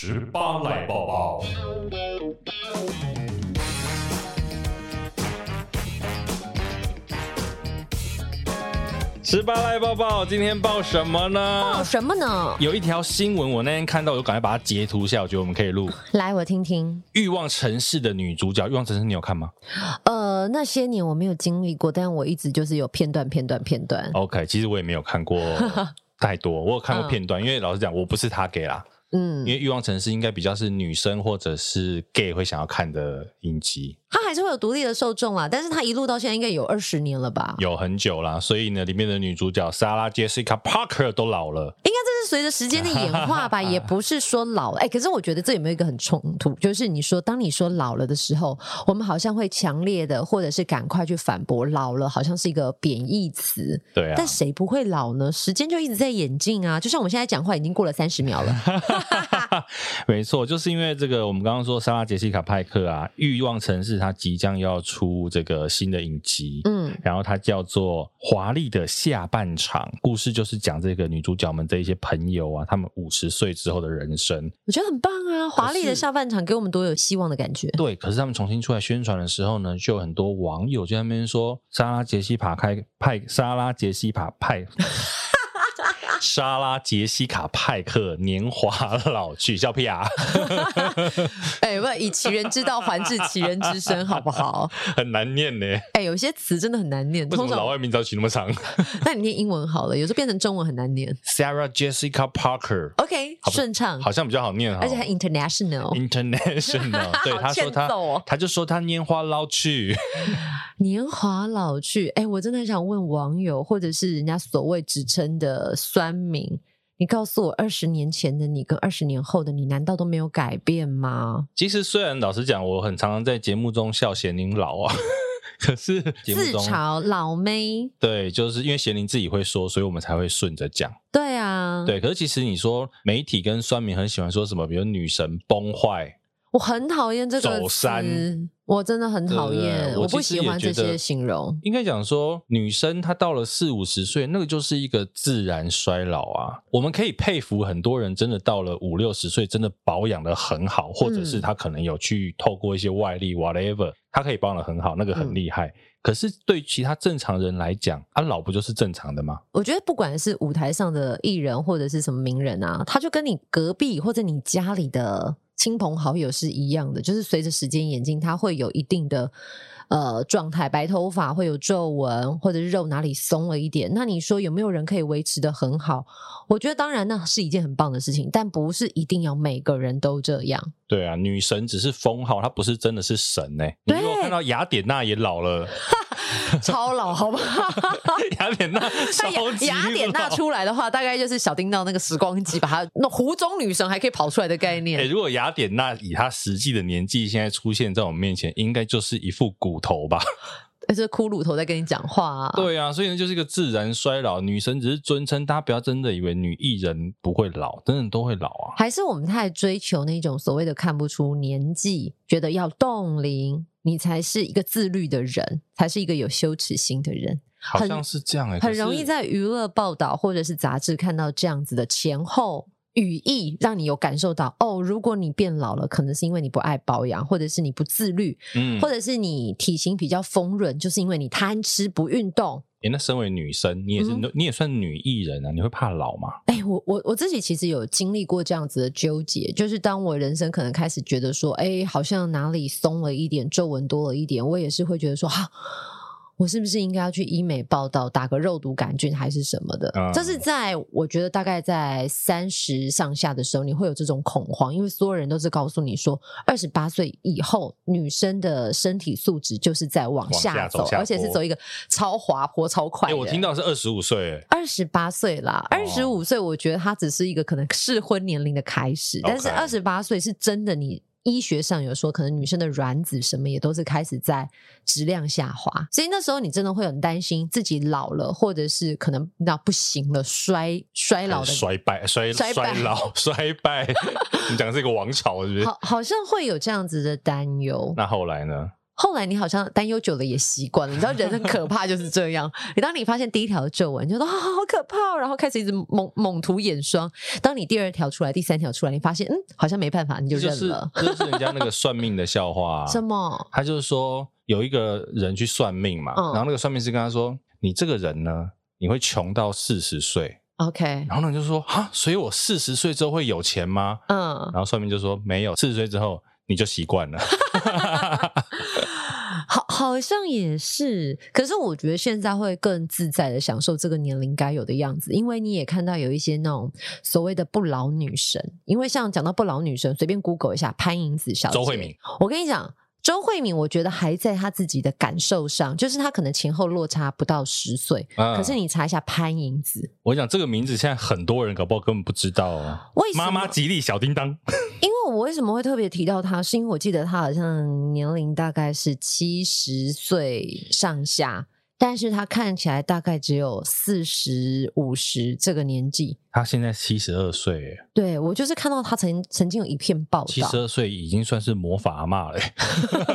十八来抱抱，十八来抱抱，今天报什么呢？报什么呢？有一条新闻，我那天看到，我就赶快把它截图下，我觉得我们可以录。来，我听听。欲望城市的女主角，欲望城市你有看吗？呃，那些年我没有经历过，但我一直就是有片段、片段、片段。OK，其实我也没有看过太多，我有看过 片段，嗯、因为老实讲，我不是他给啦。嗯，因为欲望城市应该比较是女生或者是 gay 会想要看的影集，它还是会有独立的受众啦，但是它一路到现在应该有二十年了吧？有很久啦，所以呢，里面的女主角莎拉杰西卡·帕克都老了，应该这是随着时间的演化吧，也不是说老。哎、欸，可是我觉得这有没有一个很冲突？就是你说当你说老了的时候，我们好像会强烈的或者是赶快去反驳老了，好像是一个贬义词。对啊，但谁不会老呢？时间就一直在演进啊，就像我们现在讲话已经过了三十秒了。没错，就是因为这个，我们刚刚说莎拉杰西卡派克啊，欲望城市它即将要出这个新的影集，嗯，然后它叫做《华丽的下半场》，故事就是讲这个女主角们这一些朋友啊，他们五十岁之后的人生，我觉得很棒啊！华丽的下半场给我们多有希望的感觉。对，可是他们重新出来宣传的时候呢，就有很多网友就在那边说莎拉杰西卡开派莎拉杰西卡派。莎拉·杰西卡·派克年华老去，笑屁啊！哎、欸，不，以其人之道还治其人之身，好不好？很难念呢。哎、欸，有些词真的很难念。为什么老外名字要取那么长？那你念英文好了，有时候变成中文很难念。Sarah Jessica Parker。OK，顺畅，好像比较好念，而且还 international。International，对，他说他，哦、他就说他年华老去，年华老去。哎、欸，我真的很想问网友，或者是人家所谓指称的酸。三名，你告诉我，二十年前的你跟二十年后的你，难道都没有改变吗？其实，虽然老实讲，我很常常在节目中笑贤宁老啊，可是节目中自嘲老妹，对，就是因为贤宁自己会说，所以我们才会顺着讲。对啊，对。可是其实你说媒体跟酸民很喜欢说什么，比如女神崩坏。我很讨厌这个走山，我真的很讨厌，我不喜欢这些形容。应该讲说，女生她到了四五十岁，那个就是一个自然衰老啊。我们可以佩服很多人，真的到了五六十岁，真的保养的很好，或者是她可能有去透过一些外力，whatever，她可以保养的很好，那个很厉害。嗯、可是对其他正常人来讲，啊，老不就是正常的吗？我觉得不管是舞台上的艺人，或者是什么名人啊，他就跟你隔壁或者你家里的。亲朋好友是一样的，就是随着时间演进，它会有一定的呃状态，白头发会有皱纹，或者是肉哪里松了一点。那你说有没有人可以维持的很好？我觉得当然那是一件很棒的事情，但不是一定要每个人都这样。对啊，女神只是封号，她不是真的是神呢、欸。你如果看到雅典娜也老了。超老，好不好？雅典娜，雅典娜出来的话，大概就是小叮当那个时光机，把它那湖中女神还可以跑出来的概念。欸、如果雅典娜以她实际的年纪，现在出现在我们面前，应该就是一副骨头吧？而是骷髅头在跟你讲话啊？对啊，所以呢，就是一个自然衰老。女神只是尊称，大家不要真的以为女艺人不会老，真的都会老啊。还是我们太追求那种所谓的看不出年纪，觉得要冻龄。你才是一个自律的人，才是一个有羞耻心的人。好像是这样哎、欸，很容易在娱乐报道或者是杂志看到这样子的前后语义，让你有感受到哦，如果你变老了，可能是因为你不爱保养，或者是你不自律，嗯，或者是你体型比较丰润，就是因为你贪吃不运动。哎，那身为女生，你也是，嗯、你也算女艺人啊，你会怕老吗？哎，我我我自己其实有经历过这样子的纠结，就是当我人生可能开始觉得说，哎，好像哪里松了一点，皱纹多了一点，我也是会觉得说，哈。我是不是应该要去医美报道，打个肉毒杆菌还是什么的？嗯、这是在我觉得大概在三十上下的时候，你会有这种恐慌，因为所有人都是告诉你说，二十八岁以后女生的身体素质就是在往下走，下走而且是走一个超滑坡、超快的。我听到是二十五岁，二十八岁啦，二十五岁，我觉得它只是一个可能适婚年龄的开始，但是二十八岁是真的你。医学上有说，可能女生的卵子什么也都是开始在质量下滑，所以那时候你真的会很担心自己老了，或者是可能那不行了，衰衰老的衰败衰衰老衰败。你讲的是一个王朝是不是？好，好像会有这样子的担忧。那后来呢？后来你好像担忧久了也习惯了，你知道人很可怕就是这样。你当你发现第一条皱纹，你就说啊好可怕，哦，然后开始一直猛猛涂眼霜。当你第二条出来，第三条出来，你发现嗯好像没办法，你就认了。这、就是、就是人家那个算命的笑话、啊。什么？他就是说有一个人去算命嘛，嗯、然后那个算命师跟他说：“你这个人呢，你会穷到四十岁。” OK，然后呢就说啊，所以我四十岁之后会有钱吗？嗯，然后算命就说没有，四十岁之后你就习惯了。好，像也是。可是我觉得现在会更自在的享受这个年龄该有的样子，因为你也看到有一些那种所谓的不老女神。因为像讲到不老女神，随便 Google 一下潘迎紫小姐、周慧敏，我跟你讲。周慧敏，我觉得还在她自己的感受上，就是她可能前后落差不到十岁。啊、可是你查一下潘迎紫，我讲这个名字，现在很多人搞不好根本不知道啊。为什么？妈妈吉利小叮当。因为我为什么会特别提到她，是因为我记得她好像年龄大概是七十岁上下。但是他看起来大概只有四十五十这个年纪，他现在七十二岁，对，我就是看到他曾曾经有一篇报道，七十二岁已经算是魔法阿妈了。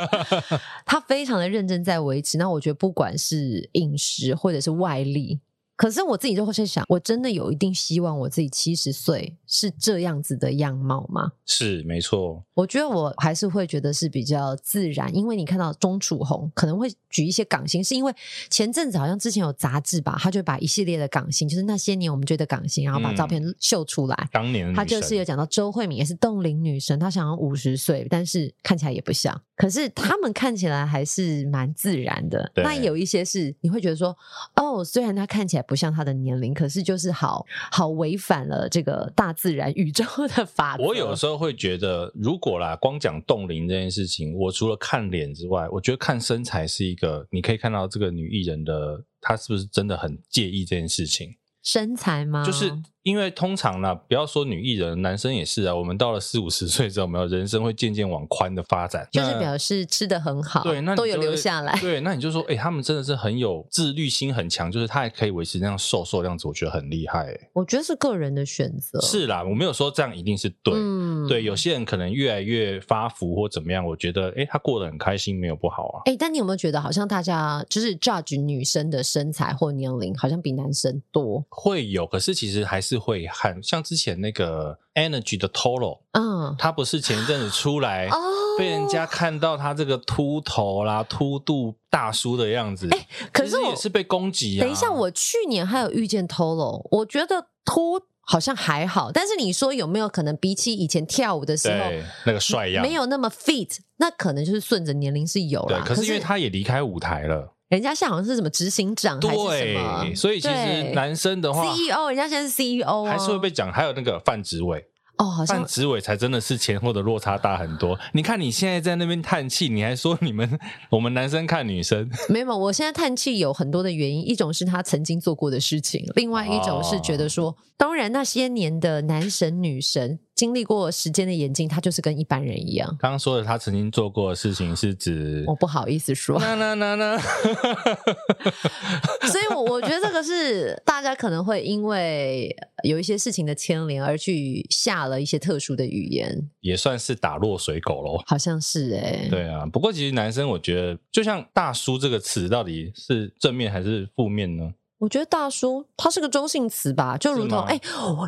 他非常的认真在维持，那我觉得不管是饮食或者是外力。可是我自己就会在想，我真的有一定希望我自己七十岁是这样子的样貌吗？是，没错。我觉得我还是会觉得是比较自然，因为你看到钟楚红可能会举一些港星，是因为前阵子好像之前有杂志吧，他就把一系列的港星，就是那些年我们追的港星，然后把照片秀出来。嗯、当年他就是有讲到周慧敏也是冻龄女神，她想要五十岁，但是看起来也不像。可是他们看起来还是蛮自然的。那有一些是你会觉得说，哦，虽然她看起来不像他的年龄，可是就是好好违反了这个大自然宇宙的法则。我有时候会觉得，如果啦，光讲冻龄这件事情，我除了看脸之外，我觉得看身材是一个，你可以看到这个女艺人的她是不是真的很介意这件事情。身材吗？就是因为通常呢，不要说女艺人，男生也是啊。我们到了四五十岁之后，没有人生会渐渐往宽的发展，就是表示吃的很好，对，那都有留下来。对，那你就说，哎、欸，他们真的是很有自律心很强，就是他还可以维持那样瘦瘦的样子，我觉得很厉害、欸。我觉得是个人的选择，是啦，我没有说这样一定是对。嗯，对，有些人可能越来越发福或怎么样，我觉得，哎、欸，他过得很开心，没有不好啊。哎、欸，但你有没有觉得，好像大家就是 judge 女生的身材或年龄，好像比男生多？会有，可是。其实还是会很，像之前那个 Energy 的 Toro，嗯，他不是前一阵子出来，被人家看到他这个秃头啦、秃度大叔的样子，哎，可是也是被攻击啊。等一下，我去年还有遇见 Toro，我觉得秃好像还好，但是你说有没有可能比起以前跳舞的时候那个帅样，没有那么 fit，那可能就是顺着年龄是有了。可是因为他也离开舞台了。人家现在好像是什么执行长还是什么，对，所以其实男生的话，CEO，人家现在是 CEO，还是会被讲。还有那个范植伟。哦，好像范植伟才真的是前后的落差大很多。你看你现在在那边叹气，你还说你们 我们男生看女生？没有，我现在叹气有很多的原因，一种是他曾经做过的事情，另外一种是觉得说，哦、当然那些年的男神女神经历过时间的演进，他就是跟一般人一样。刚刚说的他曾经做过的事情是指，我不好意思说，那那那那，所以我我觉得这个是大家可能会因为有一些事情的牵连而去下。了一些特殊的语言，也算是打落水狗喽。好像是哎、欸，对啊。不过其实男生，我觉得就像“大叔”这个词，到底是正面还是负面呢？我觉得大叔他是个中性词吧，就如同哎、欸，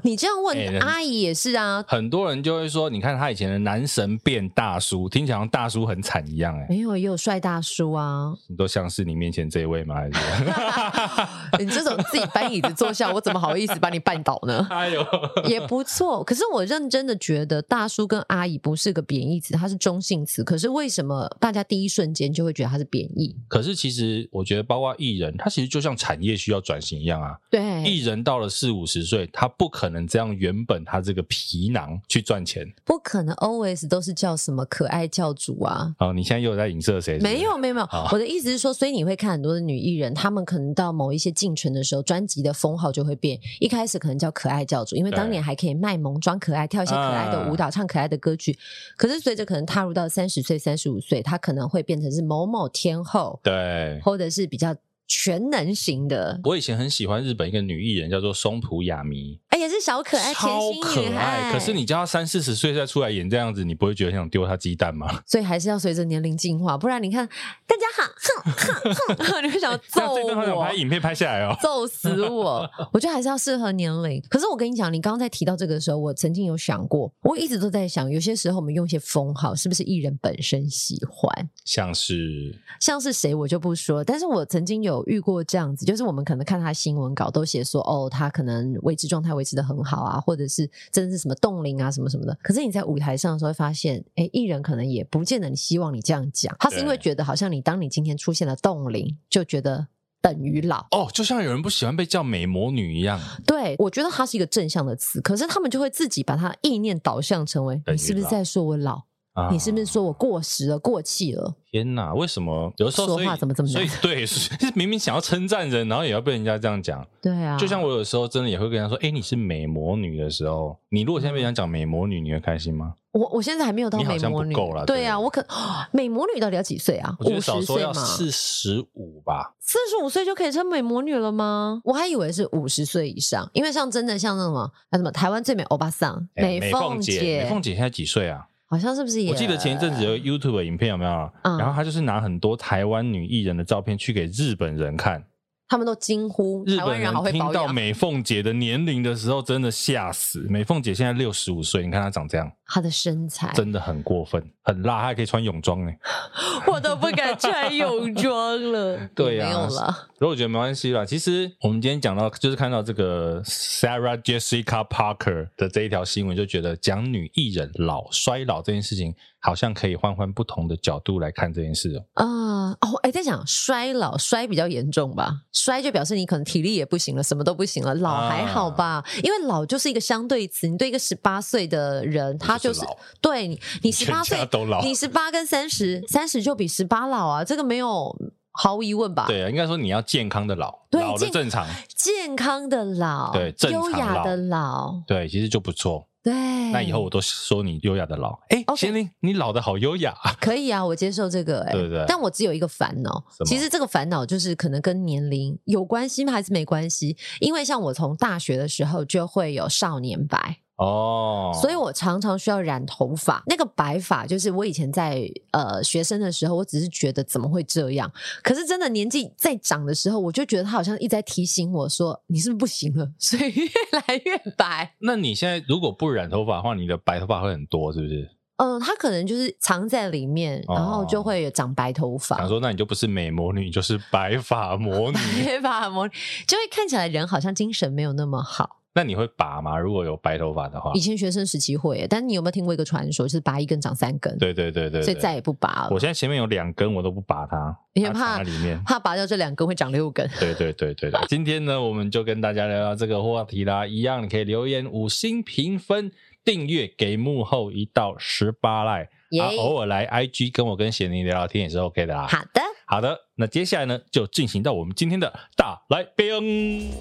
你这样问、欸、阿姨也是啊。很多人就会说，你看他以前的男神变大叔，听起来像大叔很惨一样哎、欸。没有，也有帅大叔啊。你都像是你面前这一位吗？还是 你这种自己搬椅子坐下，我怎么好意思把你绊倒呢？哎呦，也不错。可是我认真的觉得，大叔跟阿姨不是个贬义词，它是中性词。可是为什么大家第一瞬间就会觉得它是贬义？可是其实我觉得，包括艺人，他其实就像产业需要。转型一样啊，对，艺人到了四五十岁，他不可能这样原本他这个皮囊去赚钱，不可能 always 都是叫什么可爱教主啊。哦，你现在又在影射谁？没有没有没有，我的意思是说，所以你会看很多的女艺人，她们可能到某一些进程的时候，专辑的封号就会变，一开始可能叫可爱教主，因为当年还可以卖萌装可爱，跳一些可爱的舞蹈，唱可爱的歌曲。可是随着可能踏入到三十岁、三十五岁，她可能会变成是某某天后，对，或者是比较。全能型的，我以前很喜欢日本一个女艺人，叫做松浦亚弥。哎，也是小可爱，超可爱。可是你叫他三四十岁再出来演这样子，你不会觉得想丢他鸡蛋吗？所以还是要随着年龄进化，不然你看大家好，哼哼哼，你会想要揍我？想拍影片拍下来哦，揍死我！我觉得还是要适合年龄。可是我跟你讲，你刚刚在提到这个的时候，我曾经有想过，我一直都在想，有些时候我们用一些封号，是不是艺人本身喜欢？像是像是谁，我就不说。但是我曾经有遇过这样子，就是我们可能看他新闻稿都写说，哦，他可能维持状态维持的很好啊，或者是真的是什么冻龄啊，什么什么的。可是你在舞台上的时候会发现，哎，艺人可能也不见得你希望你这样讲，他是因为觉得好像你当你今天出现了冻龄，就觉得等于老哦，就像有人不喜欢被叫美魔女一样。对，我觉得它是一个正向的词，可是他们就会自己把它意念导向成为，你是不是在说我老？啊、你是不是说我过时了、过气了？天哪，为什么有时候说话怎么这么难？所以对，明明想要称赞人，然后也要被人家这样讲。对啊，就像我有时候真的也会跟人家说：“哎，你是美魔女的时候，你如果现在被人家讲美魔女，你会开心吗？”我我现在还没有到美魔女，够了。对啊，我可 美魔女到底要几岁啊？五十岁吗？四十五吧。四十五岁就可以称美魔女了吗？我还以为是五十岁以上，因为像真的像那什么，那什么台湾最美欧巴桑美凤姐，美凤姐现在几岁啊？好像是不是也？我记得前一阵子有 YouTube 影片有没有？嗯、然后他就是拿很多台湾女艺人的照片去给日本人看，他们都惊呼，日本人听到美凤姐的年龄的时候，真的吓死。美凤姐现在六十五岁，你看她长这样。她的身材真的很过分，很辣，她还可以穿泳装呢。我都不敢穿泳装了。对呀、啊，没有了。所以我觉得没关系啦。其实我们今天讲到，就是看到这个 Sarah Jessica Parker 的这一条新闻，就觉得讲女艺人老衰老这件事情，好像可以换换不同的角度来看这件事哦。啊、呃、哦，哎，在讲衰老，衰比较严重吧？衰就表示你可能体力也不行了，什么都不行了。老还好吧？啊、因为老就是一个相对词，你对一个十八岁的人，他。就是对你，你十八岁，你十八跟三十，三十就比十八老啊，这个没有毫无疑问吧？对啊，应该说你要健康的老，对老的正常，健康的老，对，优雅的老，对，其实就不错。对，那以后我都说你优雅的老。哎贤玲，你老的好优雅，可以啊，我接受这个、欸，哎，对对。但我只有一个烦恼，其实这个烦恼就是可能跟年龄有关系吗？还是没关系？因为像我从大学的时候就会有少年白。哦，oh. 所以我常常需要染头发。那个白发就是我以前在呃学生的时候，我只是觉得怎么会这样？可是真的年纪在长的时候，我就觉得他好像一直在提醒我说：“你是不是不行了？”所以越 来越白。那你现在如果不染头发的话，你的白头发会很多，是不是？嗯、呃，他可能就是藏在里面，然后就会有长白头发。想说，那你就不是美魔女，就是白发魔女。白发魔女就会看起来人好像精神没有那么好。那你会拔吗？如果有白头发的话，以前学生时期会，但你有没有听过一个传说，就是拔一根长三根？对对对对，所以再也不拔了。我现在前面有两根，我都不拔它，因为怕里面 怕拔掉这两根会长六根。对对对对对，今天呢，我们就跟大家聊聊这个话题啦。一样，你可以留言五星评分、订阅给幕后一道十八赖，啊，偶尔来 IG 跟我跟贤宁聊聊天也是 OK 的啦。好的，好的，那接下来呢，就进行到我们今天的大来宾。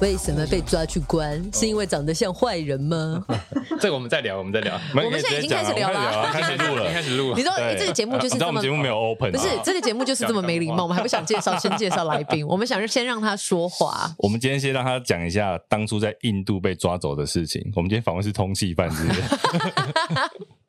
为什么被抓去关？是因为长得像坏人吗？这个我们再聊，我们再聊。我们现在已经开始聊了，开始录了，开始录了。你说这个节目就是这么节目没有 open，不是这个节目就是这么没礼貌。我们还不想介绍，先介绍来宾。我们想先让他说话。我们今天先让他讲一下当初在印度被抓走的事情。我们今天访问是通缉犯，是不是？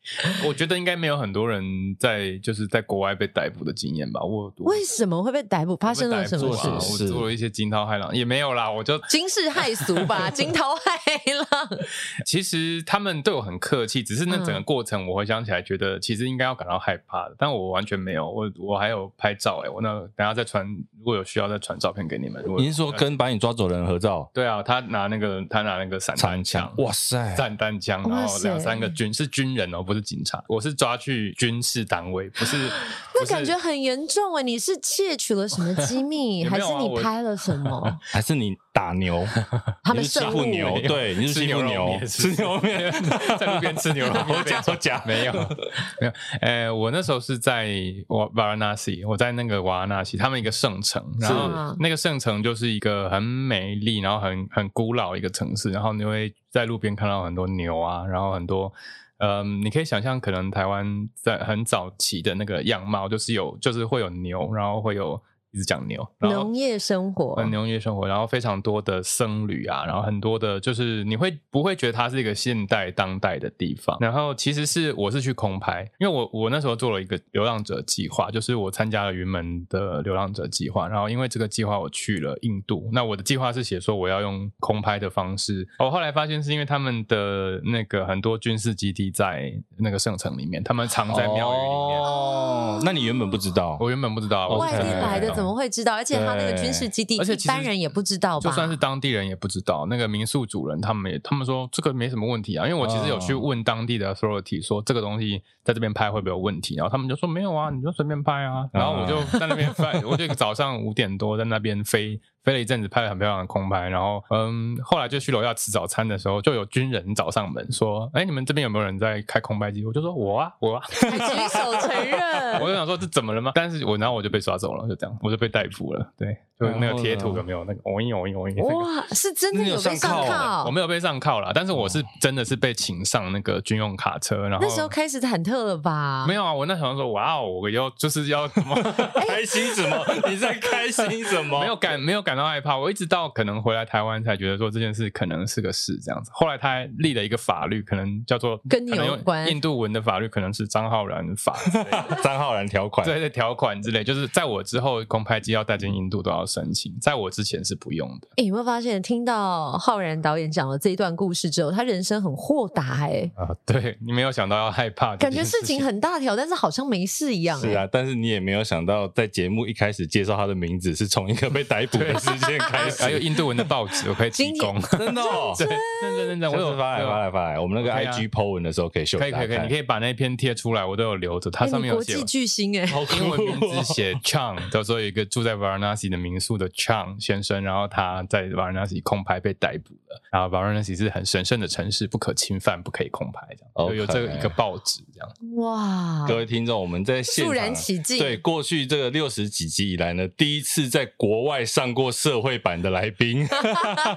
我觉得应该没有很多人在就是在国外被逮捕的经验吧？我为什么会被逮捕？发生了什么事？我做了一些惊涛骇浪，也没有啦，我就惊世骇俗吧，惊涛骇浪。其实他们对我很客气，只是那整个过程，我回想起来觉得其实应该要感到害怕的，但我完全没有。我我还有拍照哎、欸，我那等下再传，如果有需要再传照片给你们。你是说跟把你抓走的人合照？对啊，他拿那个他拿那个散弹枪，哇塞，散弹枪，然后两三个军是军人哦，不是警察，我是抓去军事单位，不是。那感觉很严重哎！你是窃取了什么机密，还是你拍了什么？还是你打牛？他们欺负牛，对，你是欺负牛，吃牛肉面，在路边吃牛肉面。我假说假，没有没有。呃，我那时候是在瓦瓦拉纳西，我在那个瓦拉纳西，他们一个圣城，然后那个圣城就是一个很美丽，然后很很古老一个城市，然后你会在路边看到很多牛啊，然后很多。嗯，你可以想象，可能台湾在很早期的那个样貌，就是有，就是会有牛，然后会有。一直讲牛，农业生活，嗯，农业生活，然后非常多的僧侣啊，然后很多的，就是你会不会觉得它是一个现代当代的地方？然后其实是我是去空拍，因为我我那时候做了一个流浪者计划，就是我参加了云门的流浪者计划，然后因为这个计划我去了印度，那我的计划是写说我要用空拍的方式，我后来发现是因为他们的那个很多军事基地在那个圣城里面，他们藏在庙宇里面。哦，那你原本不知道？我原本不知道，外地来的怎么？怎么会知道？而且他那个军事基地，而且一般人也不知道吧？就算是当地人也不知道。那个民宿主人他们也，他们说这个没什么问题啊。因为我其实有去问当地的 authority 说这个东西在这边拍会不会有问题，然后他们就说没有啊，你就随便拍啊。然后我就在那边拍，我就早上五点多在那边飞。飞了一阵子，拍了很漂亮的空拍，然后嗯，后来就去楼下吃早餐的时候，就有军人找上门说：“哎，你们这边有没有人在开空拍机？”我就说：“我啊，我啊。”还举手承认。我就想说这怎么了吗？但是我然后我就被抓走了，就这样，我就被逮捕了。对，就那个贴图有没有那个？哦咦哦咦哦咦！哇，是真的有被上铐？我没有被上铐啦，但是我是真的是被请上那个军用卡车。然后那时候开始忐忑了吧？没有啊，我那时候说：“哇哦，我要就是要什么开心什么？你在开心什么？没有感没有感到害怕，我一直到。”可能回来台湾才觉得说这件事可能是个事这样子，后来他还立了一个法律，可能叫做跟你有关印度文的法律，可能是张浩然法，张浩然条款，对对条款之类，就是在我之后空拍机要带进印度都要申请，在我之前是不用的。哎、欸，有没有发现听到浩然导演讲了这一段故事之后，他人生很豁达哎啊，对你没有想到要害怕，感觉事情很大条，但是好像没事一样。是啊，但是你也没有想到，在节目一开始介绍他的名字是从一个被逮捕的事件开始。还有印度文的报纸，我可以提供，真的，哦，对，真的真的，我有发来发来发来，我们那个 IG po 文的时候可以秀，可以可以可以，你可以把那篇贴出来，我都有留着，它上面有写。国际巨星哎，英文名字写 Chang，到时候有一个住在 Varanasi 的民宿的 Chang 先生，然后他在 Varanasi 空拍被逮捕了，然后 Varanasi 是很神圣的城市，不可侵犯，不可以空拍，这样，有这个一个报纸。这样，哇，各位听众，我们在肃然起敬，对过去这个六十几集以来呢，第一次在国外上过社会版的来宾。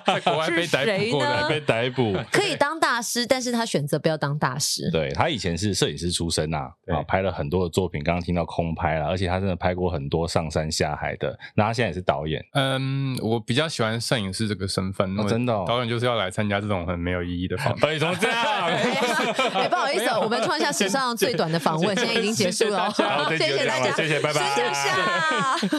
在国外被逮捕过的，被逮捕可以当大师，但是他选择不要当大师。对，他以前是摄影师出身呐，啊，拍了很多的作品。刚刚听到空拍了，而且他真的拍过很多上山下海的。那他现在也是导演。嗯，我比较喜欢摄影师这个身份。真的，导演就是要来参加这种很没有意义的访谈。导演怎么这样？哎，不好意思，我们创下史上最短的访问，现在已经结束了。谢谢大家，谢谢，拜拜。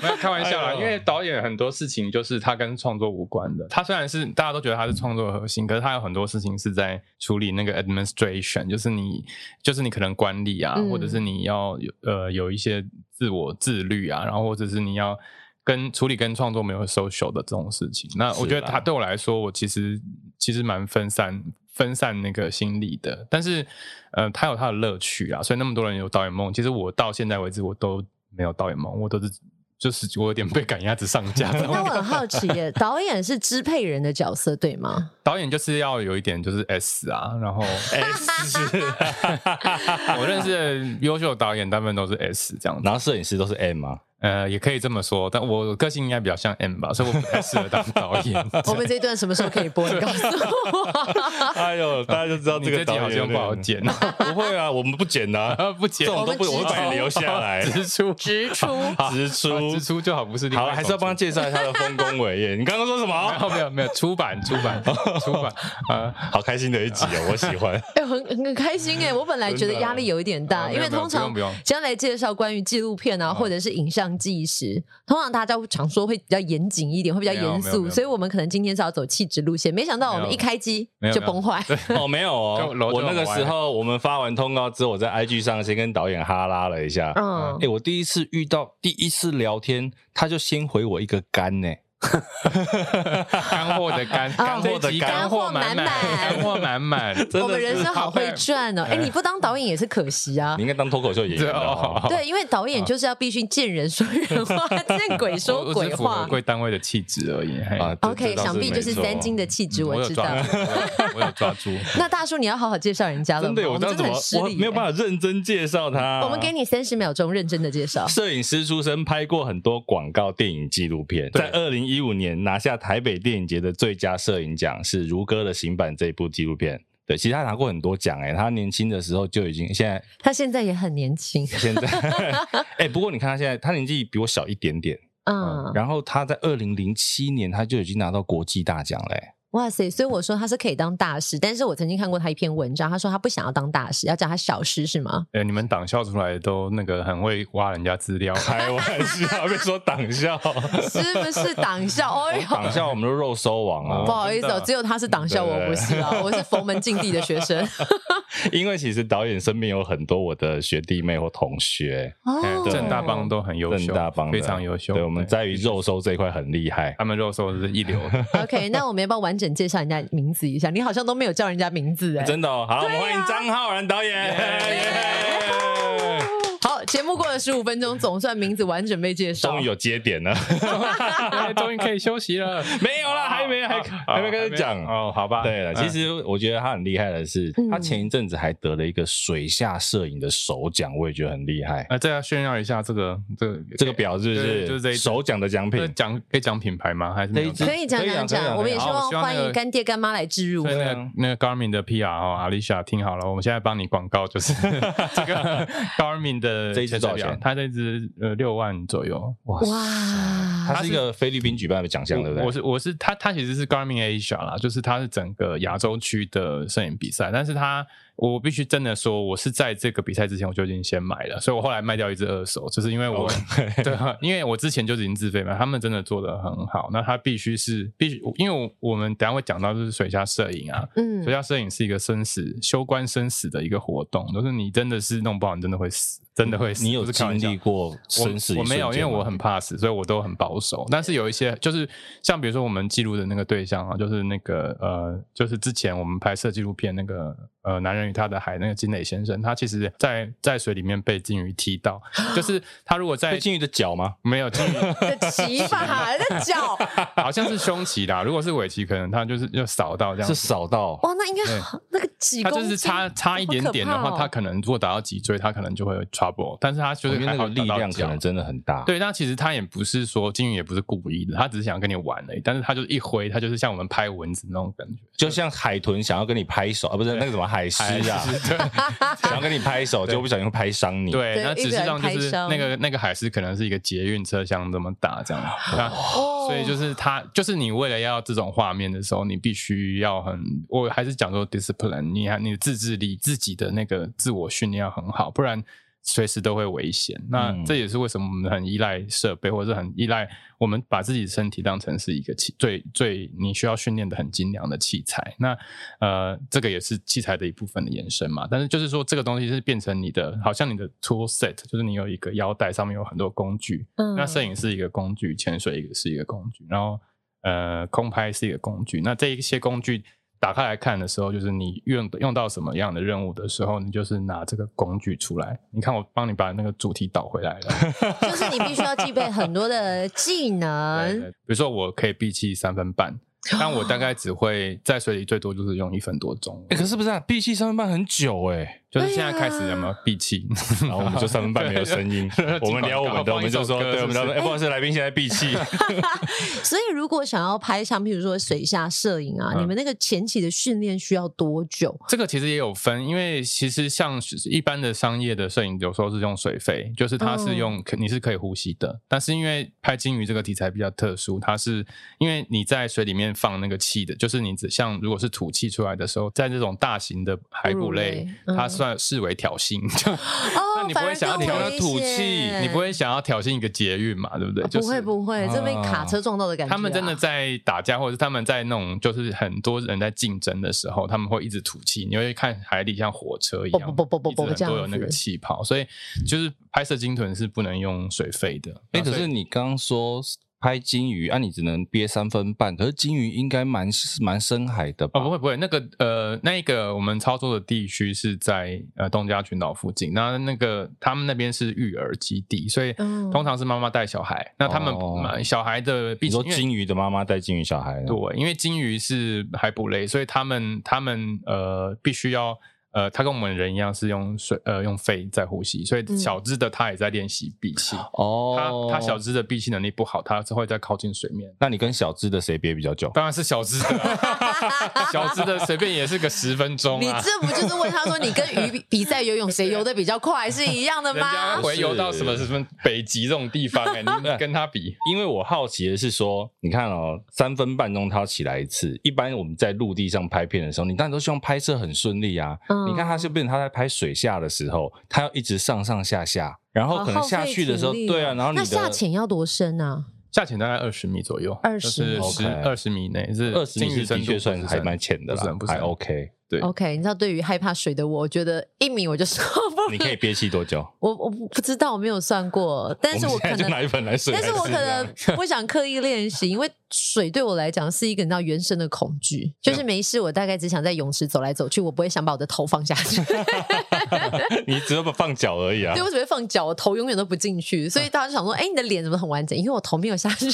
没有开玩笑啦，因为导演很多事情就是他跟创作无关的。他虽然是大家都觉得他是创作核心，可是他有很多事情是在处理那个 administration，就是你就是你可能管理啊，嗯、或者是你要有呃有一些自我自律啊，然后或者是你要跟处理跟创作没有 social 的这种事情。那我觉得他对我来说，我其实其实蛮分散分散那个心力的，但是呃他有他的乐趣啊，所以那么多人有导演梦，其实我到现在为止我都没有导演梦，我都是。就是我有点被赶鸭子上架。那我很好奇耶，导演是支配人的角色对吗？导演就是要有一点就是 S 啊，然后 S，我认识的优秀导演大部分都是 S 这样，然后摄影师都是 M 吗？呃，也可以这么说，但我个性应该比较像 M 吧，所以我不太适合当导演。我们这一段什么时候可以播？你告诉我。哎呦，大家就知道这个导演好像不好剪。不会啊，我们不剪的，不剪，这种都不，我会把你留下来。直出，直出，直出，直出就好，不是。好，还是要帮他介绍一下他的丰功伟业。你刚刚说什么？没有，没有，没有。出版，出版，出版。啊，好开心的一集哦，我喜欢。哎，很很开心哎，我本来觉得压力有一点大，因为通常将来介绍关于纪录片啊，或者是影像纪实。通常大家会常说会比较严谨一点，会比较严肃，所以我们可能今天是要走气质路线。没想到我们一开机就崩坏。哦，没有哦，我那个时候我们发完通告之后，我在 IG 上先跟导演哈拉了一下。嗯，哎，我第一次遇到，第一次聊天，他就先回我一个干呢。干货的干，干货的干货满满，干货满满。我们人生好会赚哦！哎，你不当导演也是可惜啊。你应该当脱口秀演员哦。对，因为导演就是要必须见人说人话，见鬼说鬼话。贵单位的气质而已。OK，想必就是三金的气质，我知道。我有抓住。那大叔，你要好好介绍人家了。真的，我真的很失礼，没有办法认真介绍他。我们给你三十秒钟认真的介绍。摄影师出身，拍过很多广告、电影、纪录片，在二零一五年拿下台北电影节的最佳摄影奖，是《如歌的行板》这部纪录片。对，其实他拿过很多奖哎，他年轻的时候就已经，现在他现在也很年轻。现在，哎，不过你看他现在，他年纪比我小一点点，嗯，嗯然后他在二零零七年他就已经拿到国际大奖嘞。哇塞！所以我说他是可以当大师，但是我曾经看过他一篇文章，他说他不想要当大师，要叫他小师，是吗？哎、欸，你们党校出来都那个很会挖人家资料，开玩笑，别说党校，是不是党校？哦哟，党校我们都肉搜王啊！不好意思哦，只有他是党校，我不是啊，我是佛门禁地的学生。因为其实导演身边有很多我的学弟妹或同学，哦，正大帮都很优秀，正大帮非常优秀。对，我们在于肉搜这一块很厉害，他们肉搜是一流。OK，那我们要不要完整介绍人家名字一下？你好像都没有叫人家名字哎，真的哦。好，啊、我们欢迎张浩然导演。Yeah, yeah. 节目过了十五分钟，总算名字完整被介绍，终于有节点了，终于可以休息了。没有啦，还没，还还没开始讲哦。好吧，对了，其实我觉得他很厉害的是，他前一阵子还得了一个水下摄影的首奖，我也觉得很厉害。那再要炫耀一下这个这个这个表，是不是？就是这首奖的奖品，奖可以讲品牌吗？还是可以可以讲讲讲？我们也希望欢迎干爹干妈来置入。那个那个 Garmin 的 PR 哦，Alicia 听好了，我们现在帮你广告，就是 这个 Garmin 的这一支多少钱？他这支呃六万左右，哇！它是一个菲律宾举办的奖项，对不对？我是我是他他其实是 Garmin Asia 啦，就是它是整个亚洲区的摄影比赛，但是它。我必须真的说，我是在这个比赛之前我就已经先买了，所以我后来卖掉一只二手，就是因为我，Okay. 对，因为我之前就已经自费买，他们真的做的很好，那他必须是必须，因为我们等下会讲到就是水下摄影啊，嗯，水下摄影是一个生死攸关生死的一个活动，就是你真的是弄不好，你真的会死，真的会死。你有经历过生死我？我没有，因为我很怕死，所以我都很保守。但是有一些，就是像比如说我们记录的那个对象啊，就是那个呃，就是之前我们拍摄纪录片那个。呃，男人与他的海，那个金磊先生，他其实在在水里面被金鱼踢到，就是他如果在被鲸鱼的脚吗？没有金鱼 的鳍吧，的脚，好像是胸鳍啦。如果是尾鳍，可能他就是要扫到这样，是扫到哇，那应该那个几他就是差差一点点的话，他可能如果打到脊椎，他可能就会有 trouble。但是他就是那个力量可能真的很大。对，那其实他也不是说金鱼也不是故意的，他只是想要跟你玩而已。但是他就是一挥，他就是像我们拍蚊子那种感觉，就像海豚想要跟你拍手啊，不是那个什么。海狮啊，想要跟你拍手，结果不小心会拍伤你。对，那只是让就是那个那个海狮可能是一个捷运车厢这么大这样，那所以就是他就是你为了要这种画面的时候，你必须要很，我还是讲说 discipline，你还你的自制力，自己的那个自我训练要很好，不然。随时都会危险，那这也是为什么我们很依赖设备，或者是很依赖我们把自己的身体当成是一个器最最你需要训练的很精良的器材。那呃，这个也是器材的一部分的延伸嘛。但是就是说，这个东西是变成你的，好像你的 tool set，就是你有一个腰带，上面有很多工具。嗯，那摄影是一个工具，潜水一个是一个工具，然后呃，空拍是一个工具。那这一些工具。打开来看的时候，就是你用用到什么样的任务的时候，你就是拿这个工具出来。你看，我帮你把那个主题导回来了。就是你必须要具备很多的技 能。对对，比如说，我可以闭气三分半。但我大概只会在水里最多就是用一分多钟。哎，可是不是啊？闭气三分半很久哎，就是现在开始有没有闭气？然后我们就三分半没有声音。我们聊我们的，我们就说，对，我们聊说，哎，不好意思，来宾现在闭气。所以如果想要拍像，譬如说水下摄影啊，你们那个前期的训练需要多久？这个其实也有分，因为其实像一般的商业的摄影，有时候是用水肺，就是它是用你是可以呼吸的。但是因为拍鲸鱼这个题材比较特殊，它是因为你在水里面。放那个气的，就是你只像如果是吐气出来的时候，在这种大型的海捕类，嗯、它算视为挑衅。那你不会想要挑它吐气，你不会想要挑衅一个捷运嘛？对不对？不会不会，这被卡车撞到的感觉、啊。他们真的在打架，或者是他们在那种就是很多人在竞争的时候，他们会一直吐气。你会看海底像火车一样，不不不不不，都有那个气泡。所以就是拍摄鲸豚是不能用水费的。哎、欸，可是你刚刚说。拍金鱼，啊，你只能憋三分半。可是金鱼应该蛮蛮深海的吧？哦，不会不会，那个呃，那个我们操作的地区是在呃东加群岛附近。那那个他们那边是育儿基地，所以通常是妈妈带小孩。嗯、那他们、哦、小孩的，比如说金鱼的妈妈带金鱼小孩。对，因为金鱼是海捕类，所以他们他们呃必须要。呃，它跟我们人一样是用水呃用肺在呼吸，所以小只的它也在练习闭气。哦，它它小只的闭气能力不好，它是会再靠近水面。那你跟小只的谁憋比较久？当然是小只的，小只的随便也是个十分钟。你这不就是问他说你跟鱼比比赛游泳谁游的比较快是一样的吗？人家会游到什么什么北极这种地方哎，你 跟他比？因为我好奇的是说，你看哦，三分半钟他要起来一次，一般我们在陆地上拍片的时候，你当然都希望拍摄很顺利啊。你看他是变成他在拍水下的时候，他要一直上上下下，然后可能下去的时候，对啊，然后你的那下潜要多深呢？下潜大概二十米左右，二十十二十米内是二十米的确算还蛮浅的啦，还 OK。对，OK，你知道对于害怕水的我，我觉得一米我就受不了。你可以憋气多久？我我不知道，我没有算过，但是我可能拿一盆来水，但是我可能不想刻意练习，因为水对我来讲是一个你知道原生的恐惧，就是没事，我大概只想在泳池走来走去，我不会想把我的头放下去。你只要不放脚而已啊？对，我只会放脚，我头永远都不进去，所以大家就想说，哎，你的脸怎么很完整？因为我头没有下去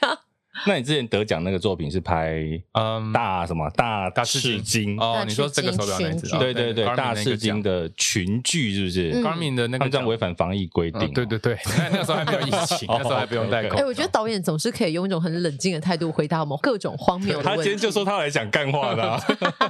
啊。那你之前得奖那个作品是拍嗯大什么大大赤金哦？你说这个手表那只？对对对，大赤金的群聚是不是？Garmin 的那个这样违反防疫规定。对对对，那那时候还没有疫情，那时候还不用戴口罩。哎，我觉得导演总是可以用一种很冷静的态度回答我们各种荒谬的问题。他今天就说他来讲干话的。